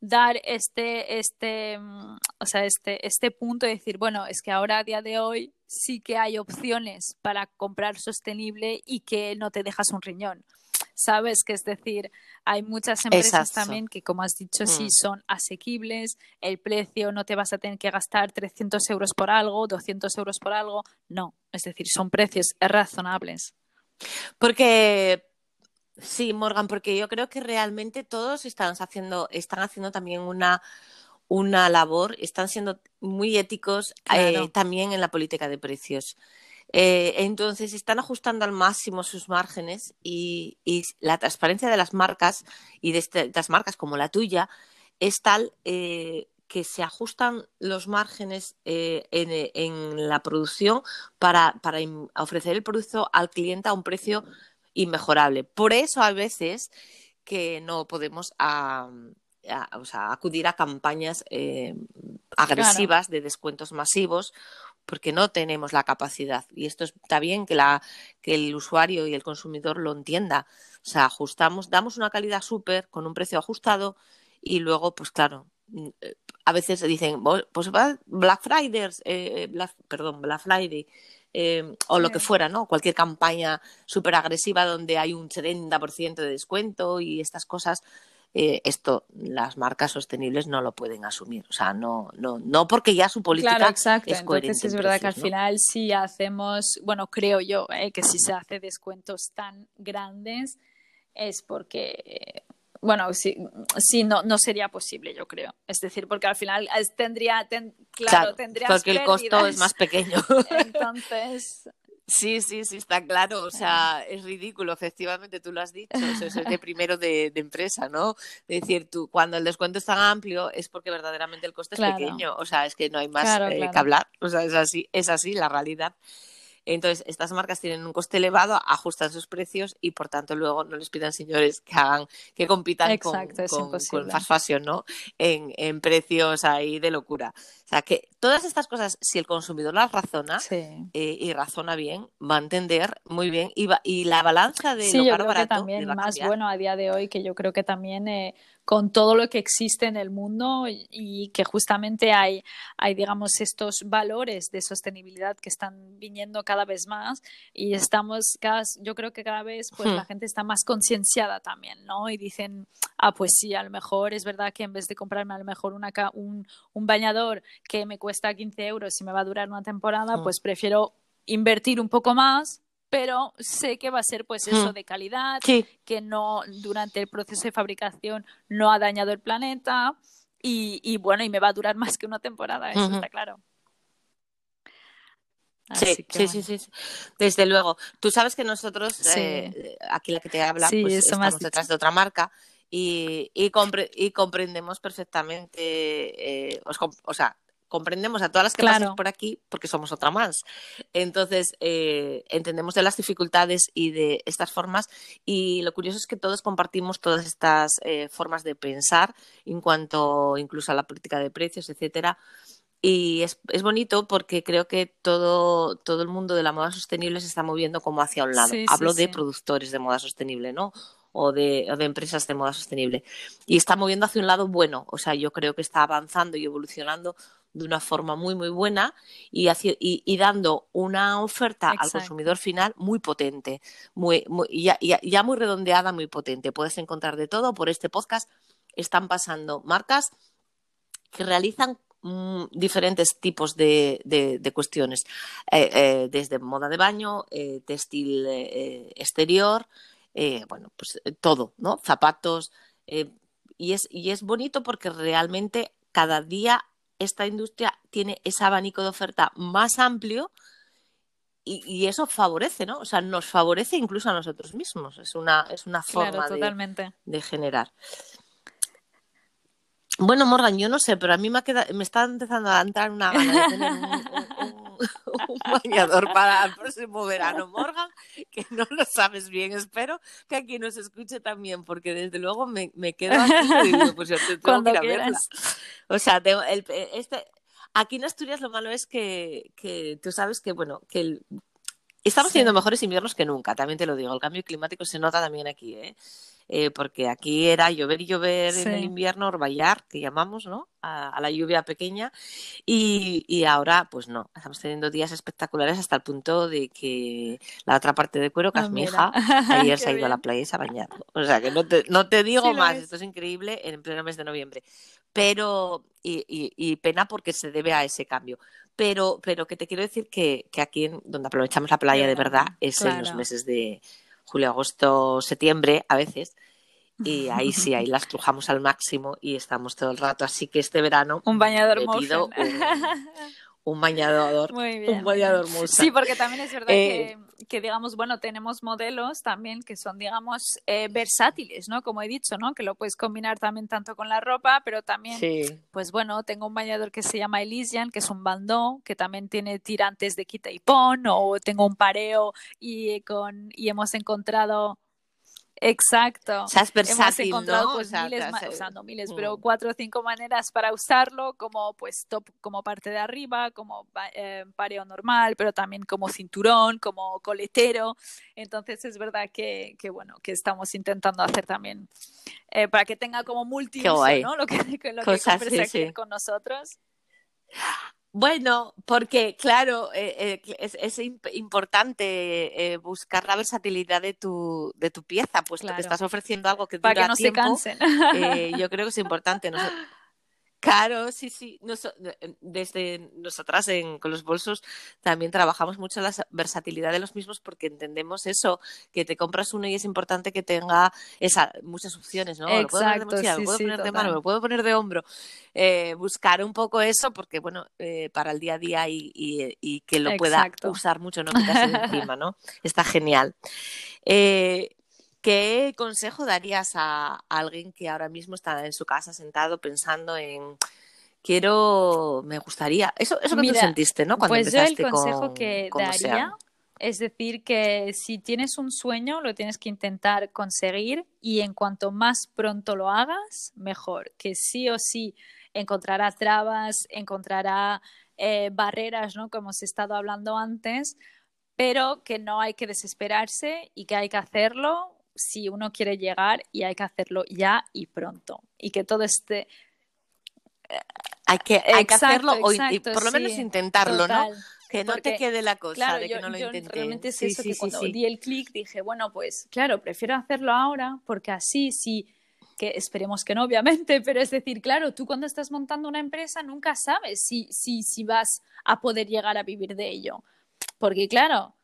Speaker 2: dar este, este, mm, o sea, este, este punto de decir, bueno, es que ahora a día de hoy sí que hay opciones para comprar sostenible y que no te dejas un riñón. Sabes que es decir, hay muchas empresas
Speaker 1: Exacto.
Speaker 2: también que, como has dicho, sí
Speaker 1: Mm.
Speaker 2: son asequibles, el precio no te vas a tener que gastar 300 euros por algo, 200 euros por algo, no, es decir, son precios razonables.
Speaker 1: Porque sí, Morgan, porque yo creo que realmente todos están haciendo, están haciendo también una, una labor, están siendo muy éticos eh, también en la política de precios. Eh, entonces están ajustando al máximo sus márgenes y, y la transparencia de las marcas y de estas marcas como la tuya es tal eh, que se ajustan los márgenes eh, en, en la producción para, ofrecer el producto al cliente a un precio inmejorable. Por eso a veces que no podemos a- a- o sea, acudir a campañas eh, agresivas de descuentos masivos porque no tenemos la capacidad. Y esto está bien que, la, que el usuario y el consumidor lo entienda. O sea, ajustamos, damos una calidad súper con un precio ajustado y luego, pues claro, mm, eh, a veces dicen, "Bo- pues Black Friday, eh, Black- perdón, Black Friday, eh, o lo que fuera, ¿no? Cualquier campaña súper agresiva donde hay un 70% de descuento y estas cosas, eh, esto las marcas sostenibles no lo pueden asumir. O sea, no, no, no porque ya su política
Speaker 2: Claro, exacto.
Speaker 1: es coherente.
Speaker 2: Entonces es verdad que al final si hacemos, bueno, creo yo, eh, que si se hace descuentos tan grandes es porque, eh, bueno, sí, sí, no, no sería posible, yo creo. Es decir, porque al final tendría, ten- claro,
Speaker 1: Claro,
Speaker 2: tendrías
Speaker 1: porque el costo es más pequeño. <laughs>
Speaker 2: Entonces,
Speaker 1: Sí, sí, sí, está claro. O sea, es ridículo, efectivamente, tú lo has dicho. Eso es de primero de, de empresa, ¿no? Es decir, tú, cuando el descuento es tan amplio es porque verdaderamente el coste
Speaker 2: Claro.
Speaker 1: es pequeño. O sea, es que no hay más
Speaker 2: Claro,
Speaker 1: eh,
Speaker 2: claro.
Speaker 1: que hablar. O sea, es así, es así la realidad. Entonces, estas marcas tienen un coste elevado, ajustan sus precios y, por tanto, luego no les pidan, señores, que hagan, que compitan con,
Speaker 2: Exacto,
Speaker 1: con- con fast fashion, ¿no? En, en precios ahí de locura. O sea, que todas estas cosas, si el consumidor las razona,
Speaker 2: sí.
Speaker 1: eh, y razona bien, va a entender muy bien y, va- y la balanza de
Speaker 2: Sí,
Speaker 1: lo
Speaker 2: yo
Speaker 1: caro
Speaker 2: creo que
Speaker 1: barato
Speaker 2: también
Speaker 1: va a
Speaker 2: más bueno a día de hoy, que yo creo que también eh, con todo lo que existe en el mundo y, que justamente hay, hay, digamos, estos valores de sostenibilidad que están viniendo cada vez más y estamos, cada, yo creo que cada vez pues
Speaker 1: Hmm.
Speaker 2: la gente está más concienciada también, ¿no? Y dicen, ah, pues sí, a lo mejor es verdad que en vez de comprarme a lo mejor una, un, un bañador que me cuesta 15 euros y me va a durar una temporada,
Speaker 1: Hmm.
Speaker 2: pues prefiero invertir un poco más pero sé que va a ser pues eso
Speaker 1: Hmm.
Speaker 2: de calidad,
Speaker 1: Sí,
Speaker 2: que no durante el proceso de fabricación no ha dañado el planeta y, y bueno, y me va a durar más que una temporada, eso está claro.
Speaker 1: Sí, sí, sí, sí, desde luego. Tú sabes que nosotros, eh, aquí la que te habla, pues estamos detrás de otra marca y, y, comprendemos perfectamente, eh, o sea, comprendemos a todas las que pasan por aquí porque somos otra más. Entonces, eh, entendemos de las dificultades y de estas formas y lo curioso es que todos compartimos todas estas formas de pensar en cuanto incluso a la política de precios, etcétera. Y es, es, bonito porque creo que todo, todo el mundo de la moda sostenible se está moviendo como hacia un lado. Hablo de productores de moda sostenible, ¿no? O de, o de, empresas de moda sostenible. Y está moviendo hacia un lado bueno. O sea, yo creo que está avanzando y evolucionando de una forma muy, muy buena y, y, y dando una oferta al consumidor final muy potente, muy, muy ya, ya, ya muy redondeada, muy potente. Puedes encontrar de todo. Por este podcast están pasando marcas que realizan Mm, diferentes tipos de, de, cuestiones, eh, eh, desde moda de baño, eh, textil exterior, bueno, pues todo, ¿no? Zapatos. y, es, y es bonito porque realmente cada día esta industria tiene ese abanico de oferta más amplio y, y, eso favorece, ¿no? O sea, nos favorece incluso a nosotros mismos. Es una, es una forma de, de, generar. Bueno, Morgan, yo no sé, pero a mí me, queda, me está empezando a entrar una gana de tener un, <laughs> bañador para el próximo verano, Morgan, que no lo sabes bien. Espero que aquí nos escuche también, porque desde luego me, me quedo aquí digo, pues yo <laughs> tengo que ir a. O sea, tengo el, este, aquí en Asturias lo malo es que, que tú sabes que, bueno, que el, estamos teniendo mejores inviernos que nunca, también te lo digo. El cambio climático se nota también aquí, ¿eh? Eh, porque aquí era llover y llover en el invierno, orvallar, que llamamos, ¿no? A, la lluvia pequeña. Y, y, ahora, pues no, estamos teniendo días espectaculares hasta el punto de que la otra parte de cuero, que es mi hija, ayer <laughs> se ha ido a la playa y se ha bañado. O sea, que no te, no te digo más, esto es increíble en pleno mes de noviembre. Pero, y, y, pena porque se debe a ese cambio. Pero, pero que te quiero decir que, que aquí, en, donde aprovechamos la playa de verdad, es en los meses de julio, agosto, septiembre a veces. Y ahí sí, ahí <laughs> las trujamos al máximo y estamos todo el rato. Así que este verano
Speaker 2: un bañador
Speaker 1: me pido un, bañador, un bañador
Speaker 2: Sí, porque también es verdad que, eh, que, digamos, bueno, tenemos modelos también que son, digamos, eh, versátiles, ¿no? Como he dicho, ¿no? Que lo puedes combinar también tanto con la ropa, pero también, pues bueno, tengo un bañador que se llama Elysian, que es un bandó, que también tiene tirantes de quita y pon, o tengo un pareo y, con, y hemos encontrado Exacto.
Speaker 1: O sea, es versátil,
Speaker 2: Hemos encontrado pues, miles, o sea, no miles, pero mm. cuatro o cinco maneras para usarlo, como pues top, como parte de arriba, como eh, pareo normal, pero también como cinturón, como coletero. Entonces es verdad que, que bueno, que estamos intentando hacer también eh, para que tenga como multiuso, ¿no? Lo que, <laughs> lo Cosas, que con nosotros.
Speaker 1: Bueno, porque claro, eh, eh, es, importante eh, buscar la versatilidad de tu, de tu pieza, puesto que estás ofreciendo algo que dura
Speaker 2: Para que no
Speaker 1: se
Speaker 2: cansen.
Speaker 1: yo creo que es <laughs> importante. Claro, sí, sí. Eh, desde nosotras en, con los bolsos también trabajamos mucho la versatilidad de los mismos porque entendemos eso, que te compras uno y es importante que tenga esa, muchas opciones, ¿no? lo puedo poner de mochila, lo puedo poner de mano, lo puedo poner de hombro. Eh, buscar un poco eso porque, bueno, eh, para el día a día y, y, que lo pueda usar mucho, no quitarse de encima, ¿no? <laughs> Está genial. Eh, ¿Qué consejo darías a, alguien que ahora mismo está en su casa sentado pensando en quiero, me gustaría, eso, eso que tú sentiste, ¿no?
Speaker 2: Cuando pues yo el consejo que daría es decir que si tienes un sueño lo tienes que intentar conseguir y en cuanto más pronto lo hagas, mejor, que sí o sí encontrará trabas, encontrará eh, barreras, ¿no? Como hemos estado hablando antes, pero que no hay que desesperarse y que hay que hacerlo si uno quiere llegar y hay que hacerlo ya y pronto. Y que todo esté...
Speaker 1: Hay que, hay que hacerlo o por lo menos intentarlo, ¿no? Que no te quede la cosa de que no lo yo
Speaker 2: Realmente es eso que cuando di el clic dije, bueno, pues claro, prefiero hacerlo ahora porque así sí que esperemos que no, obviamente, <laughs> pero es decir, claro, tú cuando estás montando una empresa nunca sabes si, si, si vas a poder llegar a vivir de ello. Porque claro,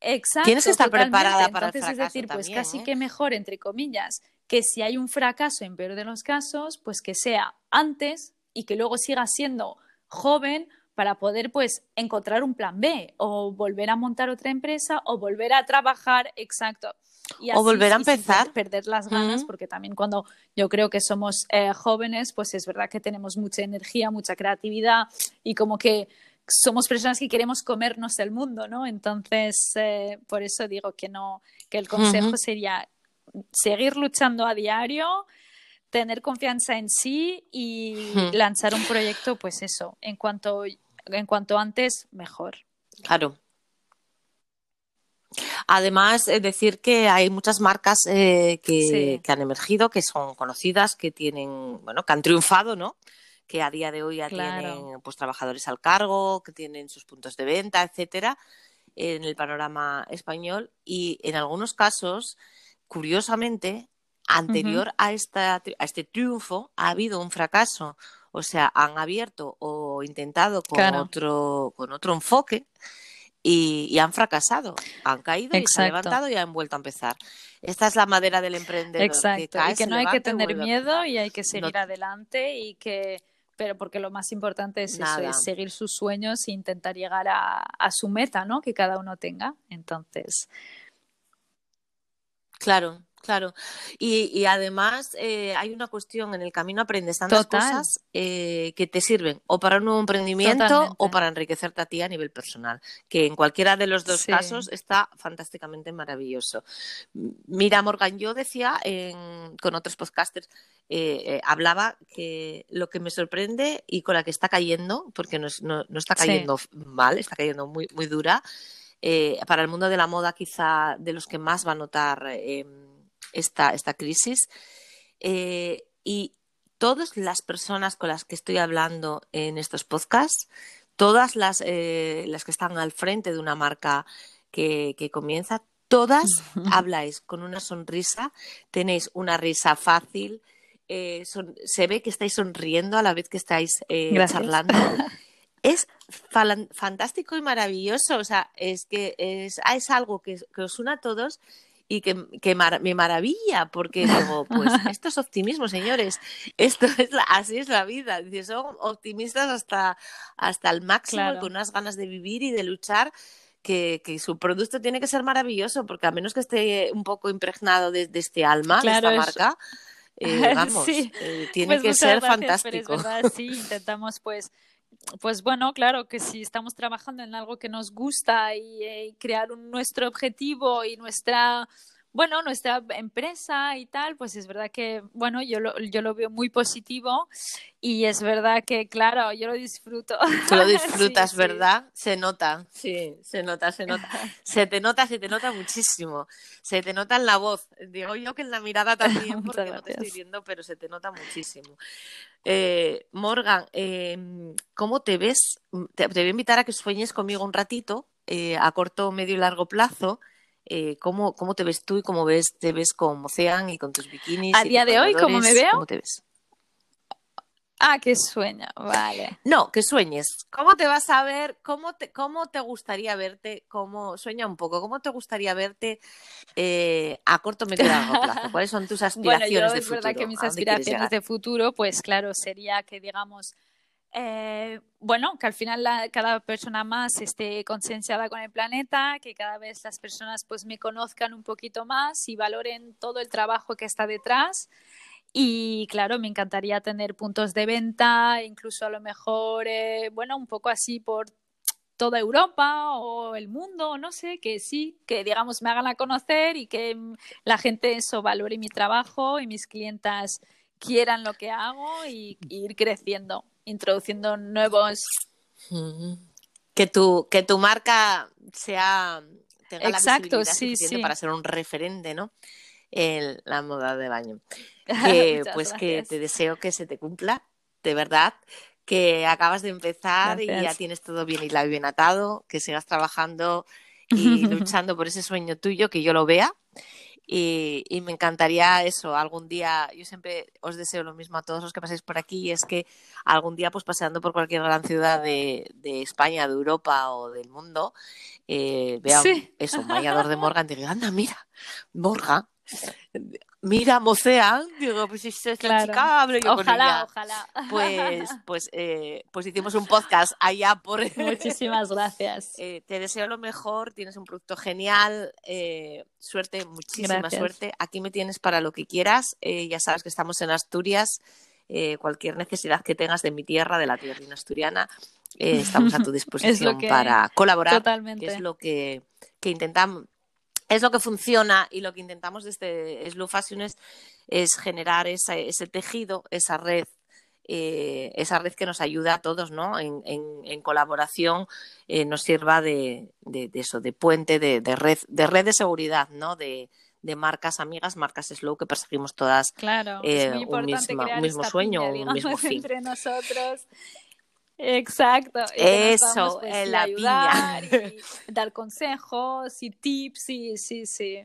Speaker 2: Exacto.
Speaker 1: Tienes que estar preparada para
Speaker 2: Entonces,
Speaker 1: es
Speaker 2: decir,
Speaker 1: pues
Speaker 2: casi
Speaker 1: ¿eh?
Speaker 2: que mejor, entre comillas, que si hay un fracaso en peor de los casos, pues que sea antes y que luego siga siendo joven para poder pues encontrar un plan B o volver a montar otra empresa o volver a trabajar, exacto.
Speaker 1: o volver a empezar.
Speaker 2: Perder las ganas, porque también cuando yo creo que somos eh, jóvenes, pues es verdad que tenemos mucha energía, mucha creatividad y como que somos personas que queremos comernos el mundo, ¿no? Entonces, eh, por eso digo que no, que el consejo sería seguir luchando a diario, tener confianza en sí y lanzar un proyecto, pues eso, en cuanto, en cuanto antes, mejor.
Speaker 1: Claro. Además, es decir que hay muchas marcas eh, que, que, han emergido, que son conocidas, que tienen, bueno, que han triunfado, ¿no? Que a día de hoy ya tienen pues trabajadores al cargo, que tienen sus puntos de venta, etcétera, en el panorama español y en algunos casos, curiosamente, anterior a, esta, a este triunfo ha habido un fracaso. O sea, han abierto o intentado con otro con otro enfoque y, han fracasado, han caído y se han levantado y han vuelto a empezar. Esta es la madera del emprendedor.
Speaker 2: Exacto, y que no hay que tener miedo y hay que seguir adelante y que pero porque lo más importante es eso, es seguir sus sueños e intentar llegar a, a su meta, ¿no? Que cada uno tenga. Entonces.
Speaker 1: Claro, Claro, y, además eh, hay una cuestión, en el camino aprendes tantas cosas eh, que te sirven o para un nuevo emprendimiento o para enriquecerte a ti a nivel personal, que en cualquiera de los dos casos está fantásticamente maravilloso. Mira, Morgan, yo decía con otros podcasters, eh, hablaba que lo que me sorprende y con la que está cayendo, porque no, está cayendo mal, está cayendo muy, muy dura, para el mundo de la moda quizá de los que más va a notar em, esta, esta crisis. Eh, y todas las personas con las que estoy hablando en estos podcasts, todas las, eh, las que están al frente de una marca que, comienza, todas habláis con una sonrisa, tenéis una risa fácil, eh, se ve que estáis sonriendo a la vez que estáis charlando. <laughs> Es fantástico y maravilloso, o sea, es que es, es algo que, que os une a todos y que, me maravilla, porque digo, pues <laughs> esto es optimismo, señores, esto <laughs> es así es la vida, son optimistas hasta, hasta el máximo, con unas ganas de vivir y de luchar. Que, su producto tiene que ser maravilloso, porque a menos que esté un poco impregnado de, este alma, de esta marca, eh, <laughs> vamos, eh, tiene pues que ser fantástico.
Speaker 2: sí, intentamos pues pues bueno, claro que si estamos trabajando en algo que nos gusta y, eh, crear un, nuestro objetivo y nuestra bueno, nuestra empresa y tal, pues es verdad que, bueno, yo lo, yo lo veo muy positivo y es verdad que, claro, yo lo disfruto.
Speaker 1: Tú lo <laughs> disfrutas, ¿verdad? Se nota, sí, se nota, se nota. <laughs> Se te nota, se te nota muchísimo. Se te nota en la voz. Digo yo que en la mirada también, <laughs> porque no te estoy viendo, pero se te nota muchísimo. Eh, Morgan, em, ¿cómo te ves? Te, voy a invitar a que sueñes conmigo un ratito, eh, a corto, medio y largo plazo eh, ¿cómo, ¿cómo, te ves tú y cómo ves, te ves con Ocean y con tus bikinis?
Speaker 2: A día de hoy, ¿cómo me veo?
Speaker 1: ¿Cómo te ves?
Speaker 2: Ah, que sueña, vale.
Speaker 1: No, que sueñes. ¿Cómo te vas a ver? ¿Cómo te, cómo te gustaría verte? ¿Cómo, sueña un poco, ¿cómo te gustaría verte eh, a corto, medio y largo plazo? <laughs> ¿Cuáles son tus aspiraciones
Speaker 2: bueno, yo,
Speaker 1: de
Speaker 2: es verdad que mis aspiraciones de futuro, pues claro, sería que digamos eh, bueno, que al final cada persona más esté concienciada con el planeta, que cada vez las personas pues me conozcan un poquito más y valoren todo el trabajo que está detrás. Y claro, me encantaría tener puntos de venta, incluso a lo mejor, eh, bueno, un poco así por toda Europa o el mundo, no sé, que sí, que digamos me hagan a conocer y que la gente eso valore mi trabajo y mis clientas quieran lo que hago y ir creciendo introduciendo nuevos.
Speaker 1: Que tu, que tu marca sea tenga
Speaker 2: Exacto,
Speaker 1: la
Speaker 2: sí, sí.
Speaker 1: para ser un referente, ¿no? En la moda de baño. <laughs> Que, pues que te deseo que se te cumpla, de verdad, que acabas de empezar y ya tienes todo bien y la bien atado, que sigas trabajando y <laughs> luchando por ese sueño tuyo, que yo lo vea y, me encantaría eso, algún día, yo siempre os deseo lo mismo a todos los que paséis por aquí, y es que algún día, pues paseando por cualquier gran ciudad de, España, de Europa o del mundo, eh, vea eso, un de Morgan y diga, anda, mira, Morgan, mira, mocean, digo, pues si esta
Speaker 2: Claro.
Speaker 1: chica hablo yo con
Speaker 2: Ojalá,
Speaker 1: ella.
Speaker 2: ojalá.
Speaker 1: Pues, <laughs> pues, eh, pues hicimos un podcast allá por...
Speaker 2: Muchísimas gracias. <laughs>
Speaker 1: Eh, te deseo lo mejor, tienes un producto genial, eh, suerte, muchísima
Speaker 2: Gracias.
Speaker 1: suerte. Aquí me tienes para lo que quieras. ya sabes que estamos en Asturias. cualquier necesidad que tengas de mi tierra, de la tierrina asturiana, estamos a tu <laughs> disposición para colaborar,
Speaker 2: Totalmente.
Speaker 1: que es lo que, que intentamos. Es lo que funciona y lo que intentamos desde Slow Fashion es, es generar esa- ese tejido, esa red, eh, esa red que nos ayuda a todos, ¿no? En, en- en colaboración eh, nos sirva de, de- de eso, de puente, de, de red, de red de seguridad, ¿no? De, de marcas amigas, marcas slow que perseguimos todas.
Speaker 2: Claro,
Speaker 1: eh,
Speaker 2: es muy
Speaker 1: un misma- un mismo sueño,
Speaker 2: piña,
Speaker 1: un mismo <laughs> fin.
Speaker 2: entre nosotros. Exacto. y
Speaker 1: Eso,
Speaker 2: pues,
Speaker 1: la
Speaker 2: ayudar
Speaker 1: piña.
Speaker 2: y dar consejos y tips, sí, sí, sí.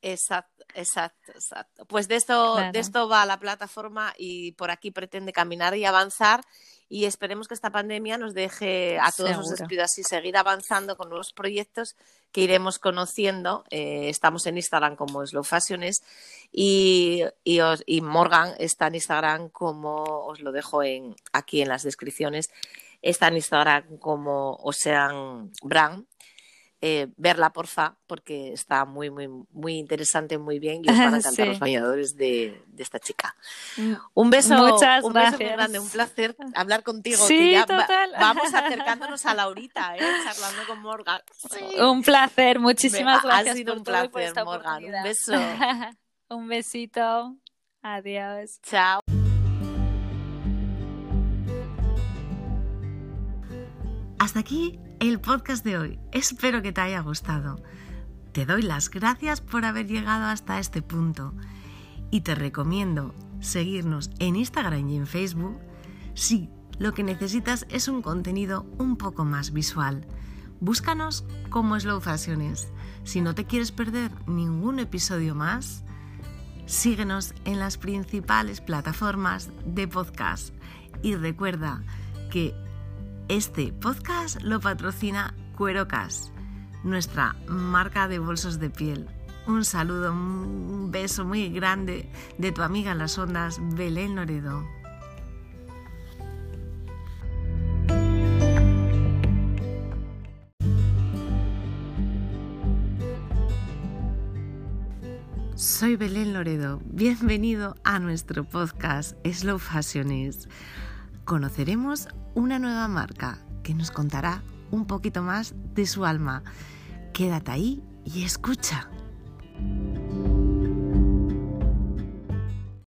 Speaker 1: Exacto, exacto, exacto. Pues de esto,
Speaker 2: Claro.
Speaker 1: de esto va la plataforma y por aquí pretende caminar y avanzar. Y esperemos que esta pandemia nos deje a todos os
Speaker 2: Seguro.
Speaker 1: despido así seguir avanzando con nuevos proyectos que iremos conociendo. Eh, estamos en Instagram como Slow Fashions y, y, os- y Morgan está en Instagram como os lo dejo en, aquí en las descripciones. Está en Instagram como Ocean Brand eh, verla, porfa, porque está muy, muy, muy interesante, muy bien y os van a encantar <laughs>
Speaker 2: Sí.
Speaker 1: los bañadores de, de esta chica. Un beso,
Speaker 2: Muchas
Speaker 1: un beso muy
Speaker 2: gracias.
Speaker 1: grande, un placer hablar contigo.
Speaker 2: Sí,
Speaker 1: que ya va-
Speaker 2: total.
Speaker 1: vamos acercándonos a <laughs> la horita, ¿eh? charlando con Morgan. Sí.
Speaker 2: Un placer, muchísimas
Speaker 1: Venga, ha
Speaker 2: gracias
Speaker 1: sido
Speaker 2: por
Speaker 1: un
Speaker 2: por
Speaker 1: placer,
Speaker 2: esta
Speaker 1: Morgan. Un beso. <laughs>
Speaker 2: un besito. Adiós.
Speaker 1: Chao.
Speaker 3: Hasta aquí el podcast de hoy. Espero que te haya gustado. Te doy las gracias por haber llegado hasta este punto y te recomiendo seguirnos en Instagram y en Facebook si lo que necesitas es un contenido un poco más visual. Búscanos como Slow Fashions. Si no te quieres perder ningún episodio más, síguenos en las principales plataformas de podcast y recuerda que este podcast lo patrocina Cuerocas, nuestra marca de bolsos de piel. Un saludo, un beso muy grande de tu amiga en las ondas, Belén Loredo. Soy Belén Loredo. Bienvenido a nuestro podcast Slow Fashions conoceremos una nueva marca que nos contará un poquito más de su alma. Quédate ahí y escucha.